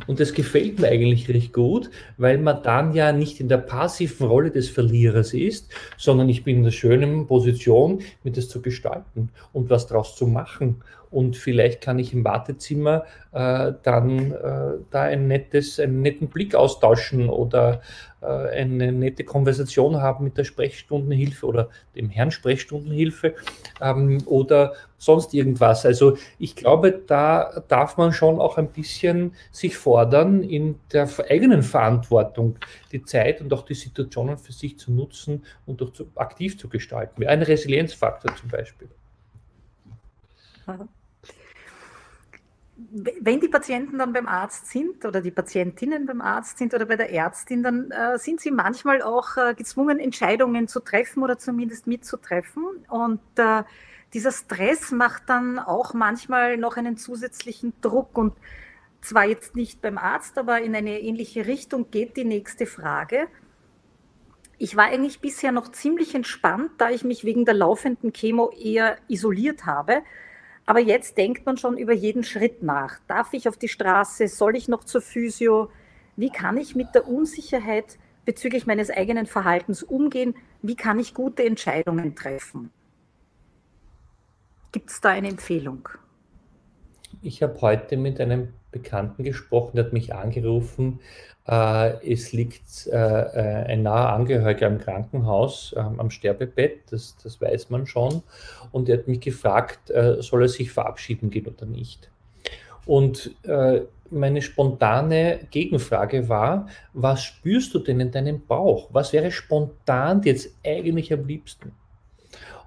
C: Und das gefällt mir eigentlich recht gut, weil man dann ja nicht in der passiven Rolle des Verlierers ist, sondern ich bin in der schönen Position, mir das zu gestalten und was daraus zu machen. Und vielleicht kann ich im Wartezimmer äh, dann äh, da ein nettes, einen netten Blick austauschen oder äh, eine nette Konversation haben mit der Sprechstundenhilfe oder dem Herrn Sprechstundenhilfe ähm, oder sonst irgendwas. Also ich glaube, da darf man schon auch ein bisschen sich fordern, in der eigenen Verantwortung die Zeit und auch die Situationen für sich zu nutzen und auch zu, aktiv zu gestalten. Ein Resilienzfaktor zum Beispiel.
B: Wenn die Patienten dann beim Arzt sind oder die Patientinnen beim Arzt sind oder bei der Ärztin, dann äh, sind sie manchmal auch äh, gezwungen, Entscheidungen zu treffen oder zumindest mitzutreffen. Und äh, dieser Stress macht dann auch manchmal noch einen zusätzlichen Druck. Und zwar jetzt nicht beim Arzt, aber in eine ähnliche Richtung geht die nächste Frage. Ich war eigentlich bisher noch ziemlich entspannt, da ich mich wegen der laufenden Chemo eher isoliert habe. Aber jetzt denkt man schon über jeden Schritt nach. Darf ich auf die Straße? Soll ich noch zur Physio? Wie kann ich mit der Unsicherheit bezüglich meines eigenen Verhaltens umgehen? Wie kann ich gute Entscheidungen treffen? Gibt es da eine Empfehlung?
C: Ich habe heute mit einem Bekannten gesprochen, der hat mich angerufen. Äh, es liegt äh, äh, ein naher Angehöriger im Krankenhaus ähm, am Sterbebett, das, das weiß man schon. Und er hat mich gefragt, äh, soll er sich verabschieden gehen oder nicht. Und äh, meine spontane Gegenfrage war, was spürst du denn in deinem Bauch? Was wäre spontan jetzt eigentlich am liebsten?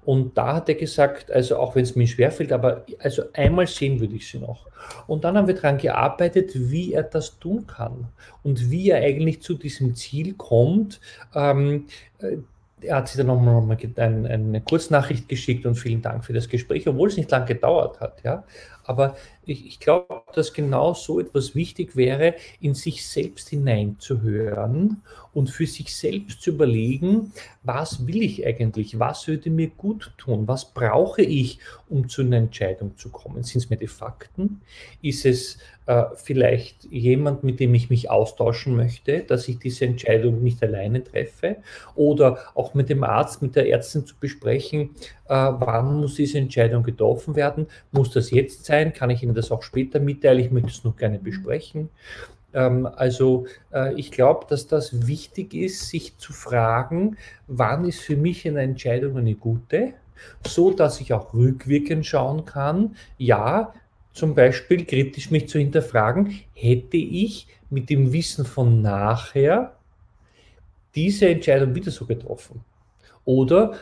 C: Und da hat er gesagt, also auch wenn es mir schwerfällt, aber also einmal sehen würde ich sie noch. Und dann haben wir daran gearbeitet, wie er das tun kann und wie er eigentlich zu diesem Ziel kommt. Ähm, äh, er hat sich dann nochmal noch mal eine, eine Kurznachricht geschickt und vielen Dank für das Gespräch, obwohl es nicht lange gedauert hat. Ja. Aber ich, ich glaube, dass genau so etwas wichtig wäre, in sich selbst hineinzuhören und für sich selbst zu überlegen, was will ich eigentlich, was würde mir gut tun, was brauche ich, um zu einer Entscheidung zu kommen. Sind es mir die Fakten? Ist es äh, vielleicht jemand, mit dem ich mich austauschen möchte, dass ich diese Entscheidung nicht alleine treffe? Oder auch mit dem Arzt, mit der Ärztin zu besprechen, äh, wann muss diese Entscheidung getroffen werden? Muss das jetzt sein? Kann ich Ihnen das auch später mitteilen? Ich möchte es noch gerne besprechen. Ähm, also äh, ich glaube, dass das wichtig ist, sich zu fragen, wann ist für mich eine Entscheidung eine gute, so dass ich auch rückwirkend schauen kann, ja, zum Beispiel kritisch mich zu hinterfragen, hätte ich mit dem Wissen von nachher diese Entscheidung wieder so getroffen? Oder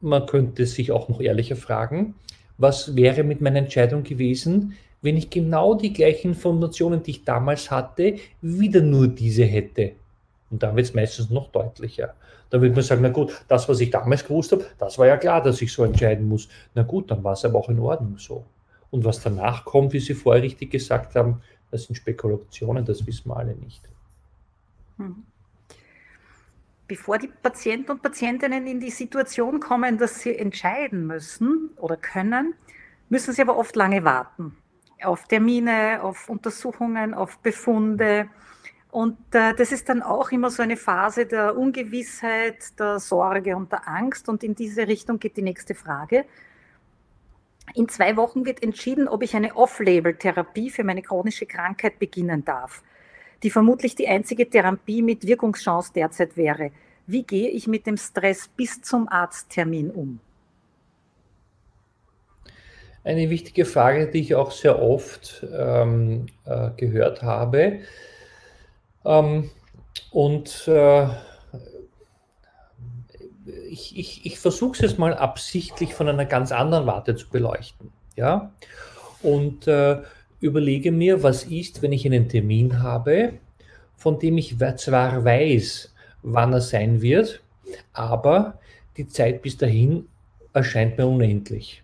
C: man könnte sich auch noch ehrlicher fragen, was wäre mit meiner Entscheidung gewesen, wenn ich genau die gleichen Informationen, die ich damals hatte, wieder nur diese hätte. Und dann wird es meistens noch deutlicher. Dann wird man sagen, na gut, das, was ich damals gewusst habe, das war ja klar, dass ich so entscheiden muss. Na gut, dann war es aber auch in Ordnung so. Und was danach kommt, wie Sie vorher richtig gesagt haben, das sind Spekulationen, das wissen wir alle nicht.
B: Hm. Bevor die Patienten und Patientinnen in die Situation kommen, dass sie entscheiden müssen oder können, müssen sie aber oft lange warten auf Termine, auf Untersuchungen, auf Befunde. Und äh, das ist dann auch immer so eine Phase der Ungewissheit, der Sorge und der Angst. Und in diese Richtung geht die nächste Frage. In zwei Wochen wird entschieden, ob ich eine Off-Label-Therapie für meine chronische Krankheit beginnen darf, die vermutlich die einzige Therapie mit Wirkungschance derzeit wäre. Wie gehe ich mit dem Stress bis zum Arzttermin um?
C: eine wichtige Frage, die ich auch sehr oft ähm, äh, gehört habe. Ähm, und äh, ich, ich, ich versuche es jetzt mal absichtlich von einer ganz anderen Warte zu beleuchten. Ja? Und äh, überlege mir, was ist, wenn ich einen Termin habe, von dem ich zwar weiß, wann er sein wird, aber die Zeit bis dahin erscheint mir unendlich.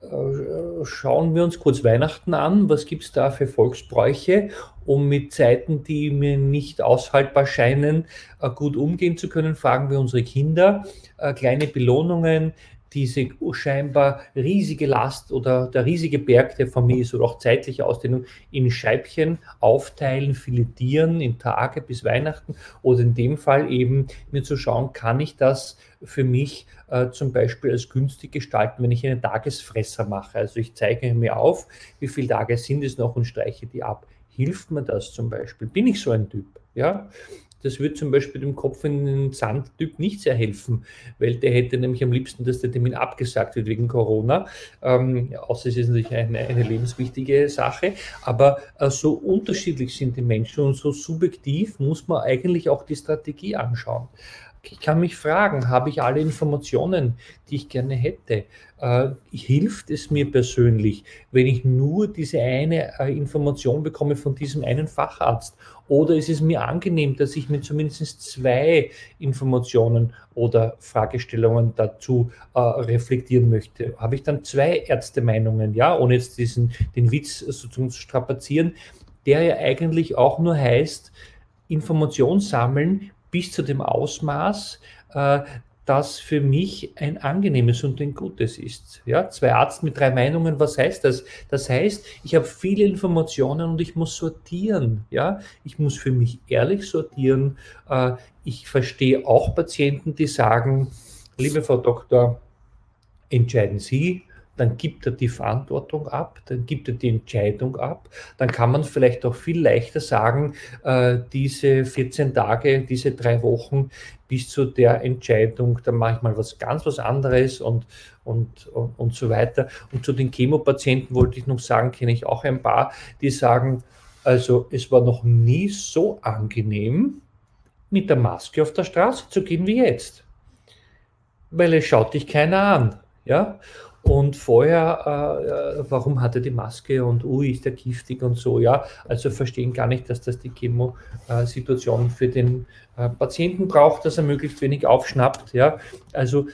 C: Äh, schauen wir uns kurz Weihnachten an. Was gibt es da für Volksbräuche, um mit Zeiten, die mir nicht aushaltbar scheinen, äh, gut umgehen zu können? Fragen wir unsere Kinder. Äh, kleine Belohnungen, diese scheinbar riesige Last oder der riesige Berg der Familie oder auch zeitliche Ausdehnung in Scheibchen aufteilen, filetieren in Tage bis Weihnachten oder in dem Fall eben mir zu schauen, kann ich das für mich äh, zum Beispiel als günstig gestalten, wenn ich einen Tagesfresser mache. Also ich zeige mir auf, wie viele Tage sind es noch und streiche die ab. Hilft mir das zum Beispiel? Bin ich so ein Typ? Ja, das wird zum Beispiel dem Kopf in den Sandtyp nicht sehr helfen, weil der hätte nämlich am liebsten, dass der Termin abgesagt wird wegen Corona. Ähm, außer es ist natürlich eine, eine lebenswichtige Sache. Aber äh, so unterschiedlich sind die Menschen und so subjektiv muss man eigentlich auch die Strategie anschauen. Ich kann mich fragen, habe ich alle Informationen, die ich gerne hätte? Äh, hilft es mir persönlich, wenn ich nur diese eine äh, Information bekomme von diesem einen Facharzt? Oder ist es mir angenehm, dass ich mir zumindest zwei Informationen oder Fragestellungen dazu äh, reflektieren möchte? Habe ich dann zwei Ärztemeinungen, ja, ohne jetzt diesen, den Witz sozusagen zu strapazieren, der ja eigentlich auch nur heißt, Information sammeln, bis zu dem Ausmaß, äh, das für mich ein angenehmes und ein gutes ist. Ja, zwei Arzt mit drei Meinungen, was heißt das? Das heißt, ich habe viele Informationen und ich muss sortieren. Ja, ich muss für mich ehrlich sortieren. Äh, ich verstehe auch Patienten, die sagen, liebe Frau Doktor, entscheiden Sie, dann gibt er die Verantwortung ab, dann gibt er die Entscheidung ab, dann kann man vielleicht auch viel leichter sagen, äh, diese 14 Tage, diese drei Wochen bis zu der Entscheidung, dann mache ich mal was ganz was anderes und, und, und, und so weiter. Und zu den Chemopatienten wollte ich noch sagen, kenne ich auch ein paar, die sagen, also es war noch nie so angenehm, mit der Maske auf der Straße zu gehen wie jetzt. Weil es schaut dich keiner an. Ja? Und vorher, äh, äh, warum hat er die Maske und ui, ist der giftig und so, ja. Also verstehen gar nicht, dass das die Chemo-Situation für den äh, Patienten braucht, dass er möglichst wenig aufschnappt, ja. Also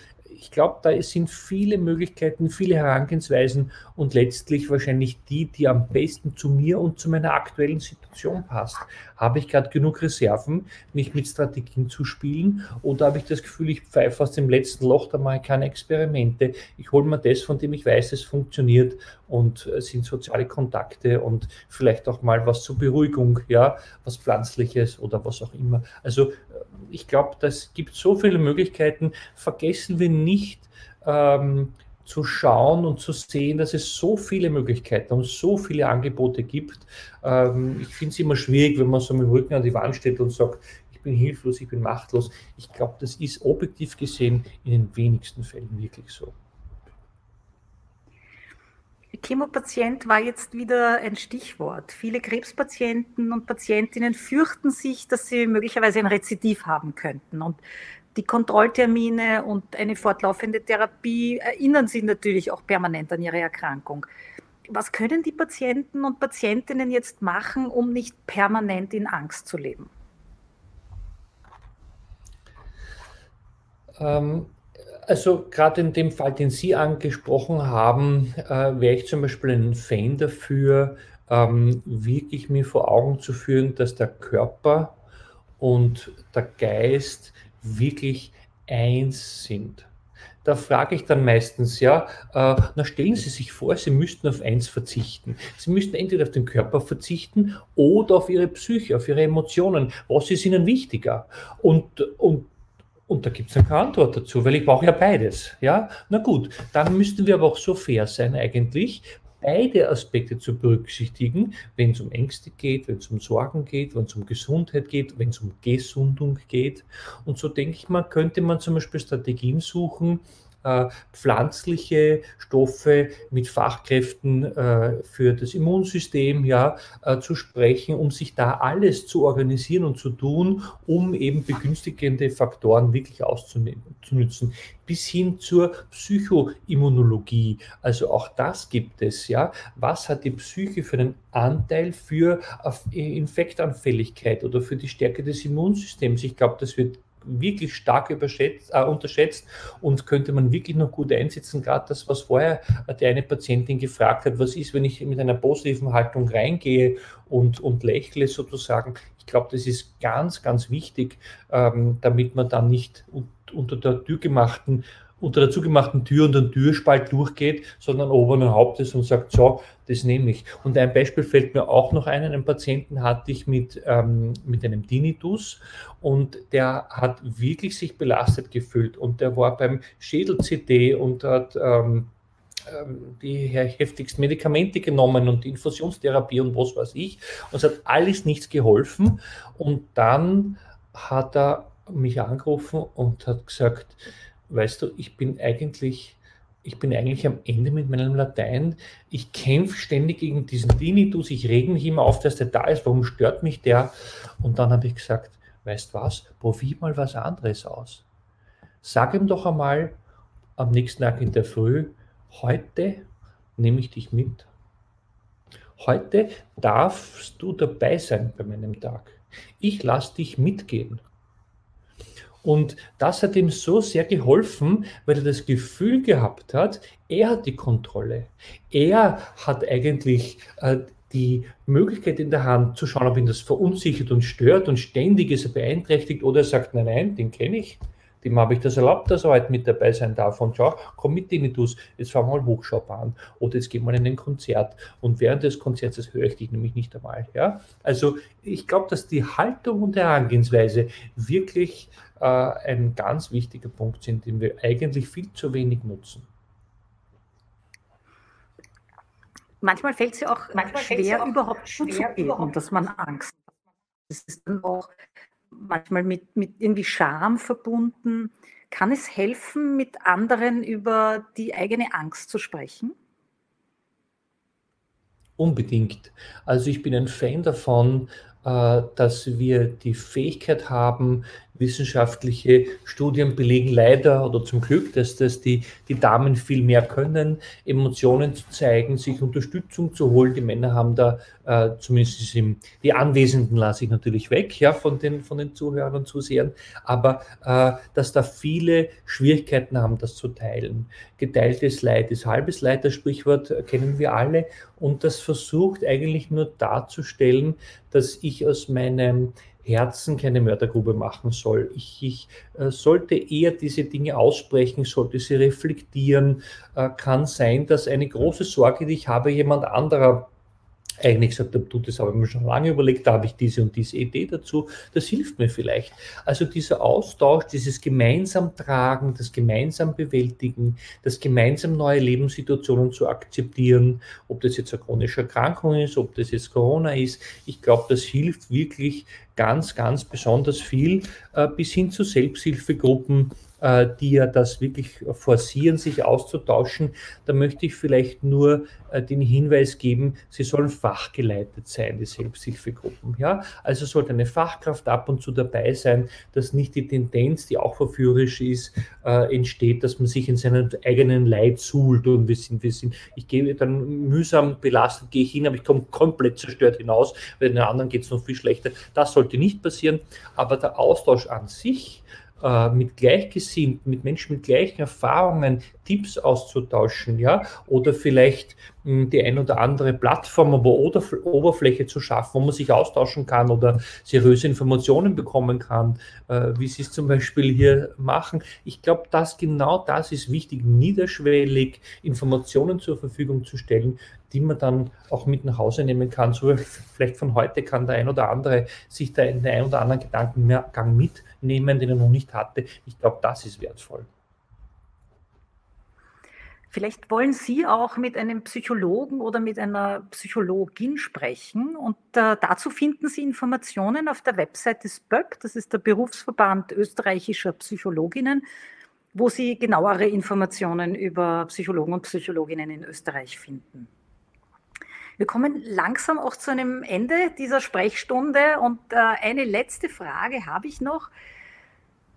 C: ich glaube, da sind viele Möglichkeiten, viele Herangehensweisen und letztlich wahrscheinlich die, die am besten zu mir und zu meiner aktuellen Situation passt. Habe ich gerade genug Reserven, mich mit Strategien zu spielen oder habe ich das Gefühl, ich pfeife aus dem letzten Loch, da mache ich keine Experimente. Ich hole mir das, von dem ich weiß, es funktioniert und es sind soziale Kontakte und vielleicht auch mal was zur Beruhigung, ja, was Pflanzliches oder was auch immer. Also ich glaube, das gibt so viele Möglichkeiten. Vergessen wir nicht, ähm, zu schauen und zu sehen, dass es so viele Möglichkeiten und so viele Angebote gibt. Ähm, ich finde es immer schwierig, wenn man so mit dem Rücken an die Wand steht und sagt, ich bin hilflos, ich bin machtlos. Ich glaube, das ist objektiv gesehen in den wenigsten Fällen wirklich so.
B: Chemopatient war jetzt wieder ein Stichwort. Viele Krebspatienten und Patientinnen fürchten sich, dass sie möglicherweise ein Rezidiv haben könnten. Und die Kontrolltermine und eine fortlaufende Therapie erinnern sie natürlich auch permanent an ihre Erkrankung. Was können die Patienten und Patientinnen jetzt machen, um nicht permanent in Angst zu leben?
C: Ähm, also gerade in dem Fall, den Sie angesprochen haben, äh, wäre ich zum Beispiel ein Fan dafür, ähm, wirklich mir vor Augen zu führen, dass der Körper und der Geist wirklich eins sind. Da frage ich dann meistens, ja, äh, na stellen Sie sich vor, Sie müssten auf eins verzichten. Sie müssten entweder auf den Körper verzichten oder auf Ihre Psyche, auf Ihre Emotionen. Was ist Ihnen wichtiger? Und, und und da gibt es keine Antwort dazu, weil ich brauche ja beides. Ja, na gut, dann müssten wir aber auch so fair sein eigentlich, beide Aspekte zu berücksichtigen, wenn es um Ängste geht, wenn es um Sorgen geht, wenn es um Gesundheit geht, wenn es um Gesundung geht. Und so denke ich mal, könnte man zum Beispiel Strategien suchen, äh, pflanzliche Stoffe mit Fachkräften äh, für das Immunsystem ja, äh, zu sprechen, um sich da alles zu organisieren und zu tun, um eben begünstigende Faktoren wirklich auszunutzen, bis hin zur Psychoimmunologie. Also auch das gibt es, ja. Was hat die Psyche für einen Anteil für Infektanfälligkeit oder für die Stärke des Immunsystems? Ich glaube, das wird wirklich stark überschätzt, äh, unterschätzt und könnte man wirklich noch gut einsetzen. Gerade das, was vorher die eine Patientin gefragt hat, was ist, wenn ich mit einer positiven Haltung reingehe und, und lächle sozusagen. Ich glaube, das ist ganz, ganz wichtig, ähm, damit man dann nicht unter der Tür gemachten unter der zugemachten Tür und den Türspalt durchgeht, sondern oberen Hauptes und sagt, so, das nehme ich. Und ein Beispiel fällt mir auch noch ein, einen Patienten hatte ich mit, ähm, mit einem Tinnitus und der hat wirklich sich belastet gefühlt und der war beim Schädel-CT und hat ähm, ähm die heftigsten Medikamente genommen und Infusionstherapie und was weiß ich. Und es hat alles nichts geholfen. Und dann hat er mich angerufen und hat gesagt, weißt du, ich bin eigentlich, ich bin eigentlich am Ende mit meinem Latein. Ich kämpfe ständig gegen diesen Tinnitus. Ich rege mich immer auf, dass der da ist. Warum stört mich der? Und dann habe ich gesagt, weißt was, probier mal was anderes aus. Sag ihm doch einmal am nächsten Tag in der Früh, heute nehme ich dich mit. Heute darfst du dabei sein bei meinem Tag. Ich lasse dich mitgehen. Und das hat ihm so sehr geholfen, weil er das Gefühl gehabt hat, er hat die Kontrolle. Er hat eigentlich äh, die Möglichkeit in der Hand zu schauen, ob ihn das verunsichert und stört und ständig ist er beeinträchtigt oder er sagt, nein, nein, den kenne ich. Dem habe ich das erlaubt, dass er heute mit dabei sein darf. Und schau, komm mit, Tinnitus, jetzt fahren wir mal Hochschaubahn oder jetzt gehen wir in ein Konzert. Und während des Konzerts, höre ich dich nämlich nicht einmal. Ja? Also ich glaube, dass die Haltung und Herangehensweise wirklich äh, ein ganz wichtiger Punkt sind, den wir eigentlich viel zu wenig nutzen.
B: Manchmal fällt es ja auch Manchmal schwer, auch überhaupt zuzugeben, dass man Angst hat. Das ist dann auch manchmal mit, mit irgendwie Scham verbunden. Kann es helfen, mit anderen über die eigene Angst zu sprechen?
C: Unbedingt. Also ich bin ein Fan davon, äh, dass wir die Fähigkeit haben, wissenschaftliche Studien belegen leider oder zum Glück, dass das die, die Damen viel mehr können, Emotionen zu zeigen, sich Unterstützung zu holen. Die Männer haben da äh, zumindest im, die Anwesenden lasse ich natürlich weg, ja, von den, von den Zuhörern und Zusehern, aber äh, dass da viele Schwierigkeiten haben, das zu teilen. Geteiltes Leid ist halbes Leid, das Sprichwort kennen wir alle und das versucht eigentlich nur darzustellen, dass ich aus meinem Herzen keine Mördergrube machen soll. Ich, ich äh, sollte eher diese Dinge aussprechen, sollte sie reflektieren. Äh, kann sein, dass eine große Sorge, die ich habe, jemand anderer eigentlich gesagt habe, du, das habe ich mir schon lange überlegt, da habe ich diese und diese Idee dazu, das hilft mir vielleicht. Also dieser Austausch, dieses gemeinsam tragen, das gemeinsam bewältigen, das gemeinsam neue Lebenssituationen zu akzeptieren, ob das jetzt eine chronische Erkrankung ist, ob das jetzt Corona ist, ich glaube, das hilft wirklich ganz, ganz besonders viel, äh, bis hin zu Selbsthilfegruppen, die ja das wirklich forcieren, sich auszutauschen. Da möchte ich vielleicht nur äh, den Hinweis geben, sie sollen fachgeleitet sein, die Selbsthilfegruppen. Ja? Also sollte eine Fachkraft ab und zu dabei sein, dass nicht die Tendenz, die auch verführerisch ist, äh, entsteht, dass man sich in seinen eigenen Leid suhlt und wir sind, wir sind, ich gehe dann mühsam belastet, gehe ich hin, aber ich komme komplett zerstört hinaus, weil den anderen geht es noch viel schlechter. Das sollte nicht passieren, aber der Austausch an sich, äh, mit Gleichgesinnten, mit Menschen mit gleichen Erfahrungen Tipps auszutauschen, ja, oder vielleicht die ein oder andere Plattform oder Oberfläche zu schaffen, wo man sich austauschen kann oder seriöse Informationen bekommen kann, äh, wie sie es zum Beispiel hier machen. Ich glaube, dass genau das ist wichtig, niederschwellig Informationen zur Verfügung zu stellen, die man dann auch mit nach Hause nehmen kann. So vielleicht von heute kann der ein oder andere sich da einen ein oder anderen Gedankengang mitnehmen, den er noch nicht hatte. Ich glaube, das ist wertvoll.
B: Vielleicht wollen Sie auch mit einem Psychologen oder mit einer Psychologin sprechen. Und äh, dazu finden Sie Informationen auf der Website des BÖP, das ist der Berufsverband österreichischer Psychologinnen. wo Sie genauere Informationen über Psychologen und Psychologinnen in Österreich finden. Wir kommen langsam auch zu einem Ende dieser Sprechstunde und äh, eine letzte Frage habe ich noch.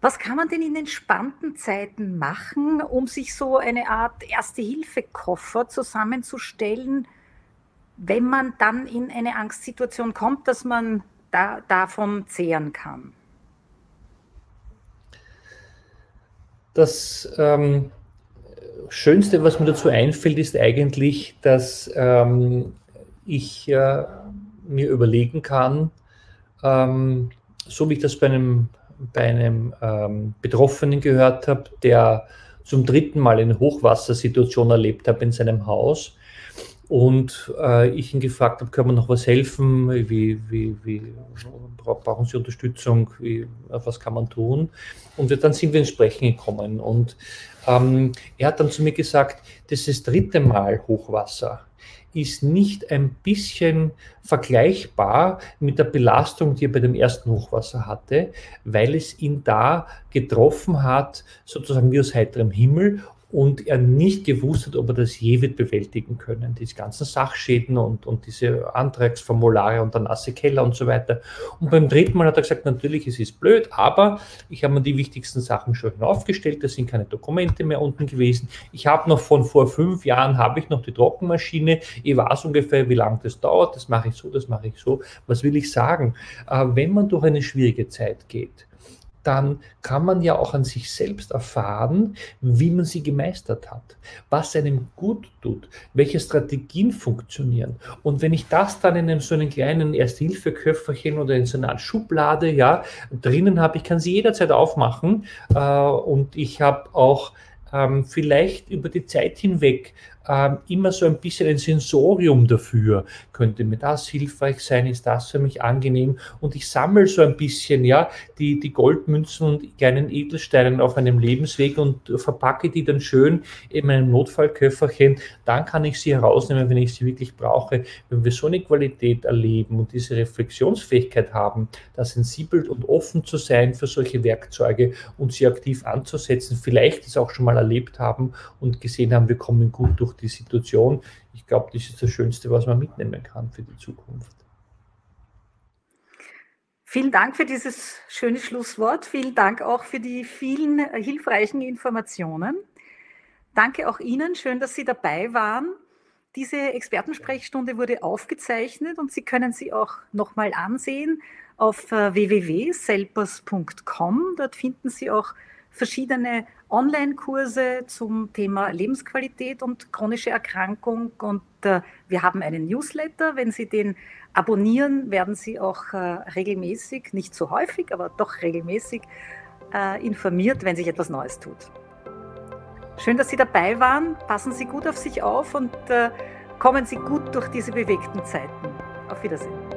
B: Was kann man denn in entspannten Zeiten machen, um sich so eine Art Erste-Hilfe-Koffer zusammenzustellen, wenn man dann in eine Angstsituation kommt, dass man da, davon zehren kann?
C: Das ähm, Schönste, was mir dazu einfällt, ist eigentlich, dass ähm, ich äh, mir überlegen kann, ähm, so wie ich das bei einem, bei einem ähm, Betroffenen gehört habe, der zum dritten Mal eine Hochwassersituation erlebt hat in seinem Haus, und äh, ich ihn gefragt habe, können wir noch was helfen? Wie, wie, wie brauchen Sie Unterstützung? Wie, was kann man tun? Und wir, dann sind wir ins Sprechen gekommen. Und ähm, er hat dann zu mir gesagt, das ist das dritte Mal Hochwasser ist nicht ein bisschen vergleichbar mit der Belastung, die er bei dem ersten Hochwasser hatte, weil es ihn da getroffen hat, sozusagen wie aus heiterem Himmel und er nicht gewusst hat, ob er das je wird bewältigen können. Diese ganzen Sachschäden und, und diese Antragsformulare und der nasse Keller und so weiter. Und beim dritten Mal hat er gesagt, natürlich, es ist blöd, aber ich habe mir die wichtigsten Sachen schon aufgestellt, da sind keine Dokumente mehr unten gewesen. Ich habe noch von vor fünf Jahren, habe ich noch die Trockenmaschine, ich weiß ungefähr, wie lange das dauert, das mache ich so, das mache ich so. Was will ich sagen? Äh, wenn man durch eine schwierige Zeit geht, dann kann man ja auch an sich selbst erfahren, wie man sie gemeistert hat, was einem gut tut, welche Strategien funktionieren. Und wenn ich das dann in einem so einen kleinen Erste-Hilfe-Köfferchen oder in so einer Art Schublade ja, drinnen habe, ich kann sie jederzeit aufmachen äh, und ich habe auch ähm, vielleicht über die Zeit hinweg immer so ein bisschen ein Sensorium dafür. Könnte mir das hilfreich sein? Ist das für mich angenehm? Und ich sammle so ein bisschen, ja, die, die Goldmünzen und kleinen Edelsteine auf einem Lebensweg und verpacke die dann schön in meinem Notfallköfferchen. Dann kann ich sie herausnehmen, wenn ich sie wirklich brauche. Wenn wir so eine Qualität erleben und diese Reflexionsfähigkeit haben, da sensibel und offen zu sein für solche Werkzeuge und sie aktiv anzusetzen, vielleicht es auch schon mal erlebt haben und gesehen haben, wir kommen gut durch die Situation. Ich glaube, das ist das Schönste, was man mitnehmen kann für die Zukunft.
B: Vielen Dank für dieses schöne Schlusswort. Vielen Dank auch für die vielen äh, hilfreichen Informationen. Danke auch Ihnen. Schön, dass Sie dabei waren. Diese Expertensprechstunde wurde aufgezeichnet und Sie können sie auch nochmal ansehen auf äh, www.selpers.com. Dort finden Sie auch verschiedene Online-Kurse zum Thema Lebensqualität und chronische Erkrankung. Und äh, wir haben einen Newsletter. Wenn Sie den abonnieren, werden Sie auch äh, regelmäßig, nicht so häufig, aber doch regelmäßig äh, informiert, wenn sich etwas Neues tut. Schön, dass Sie dabei waren. Passen Sie gut auf sich auf und kommen Sie gut durch diese bewegten Zeiten. Auf Wiedersehen.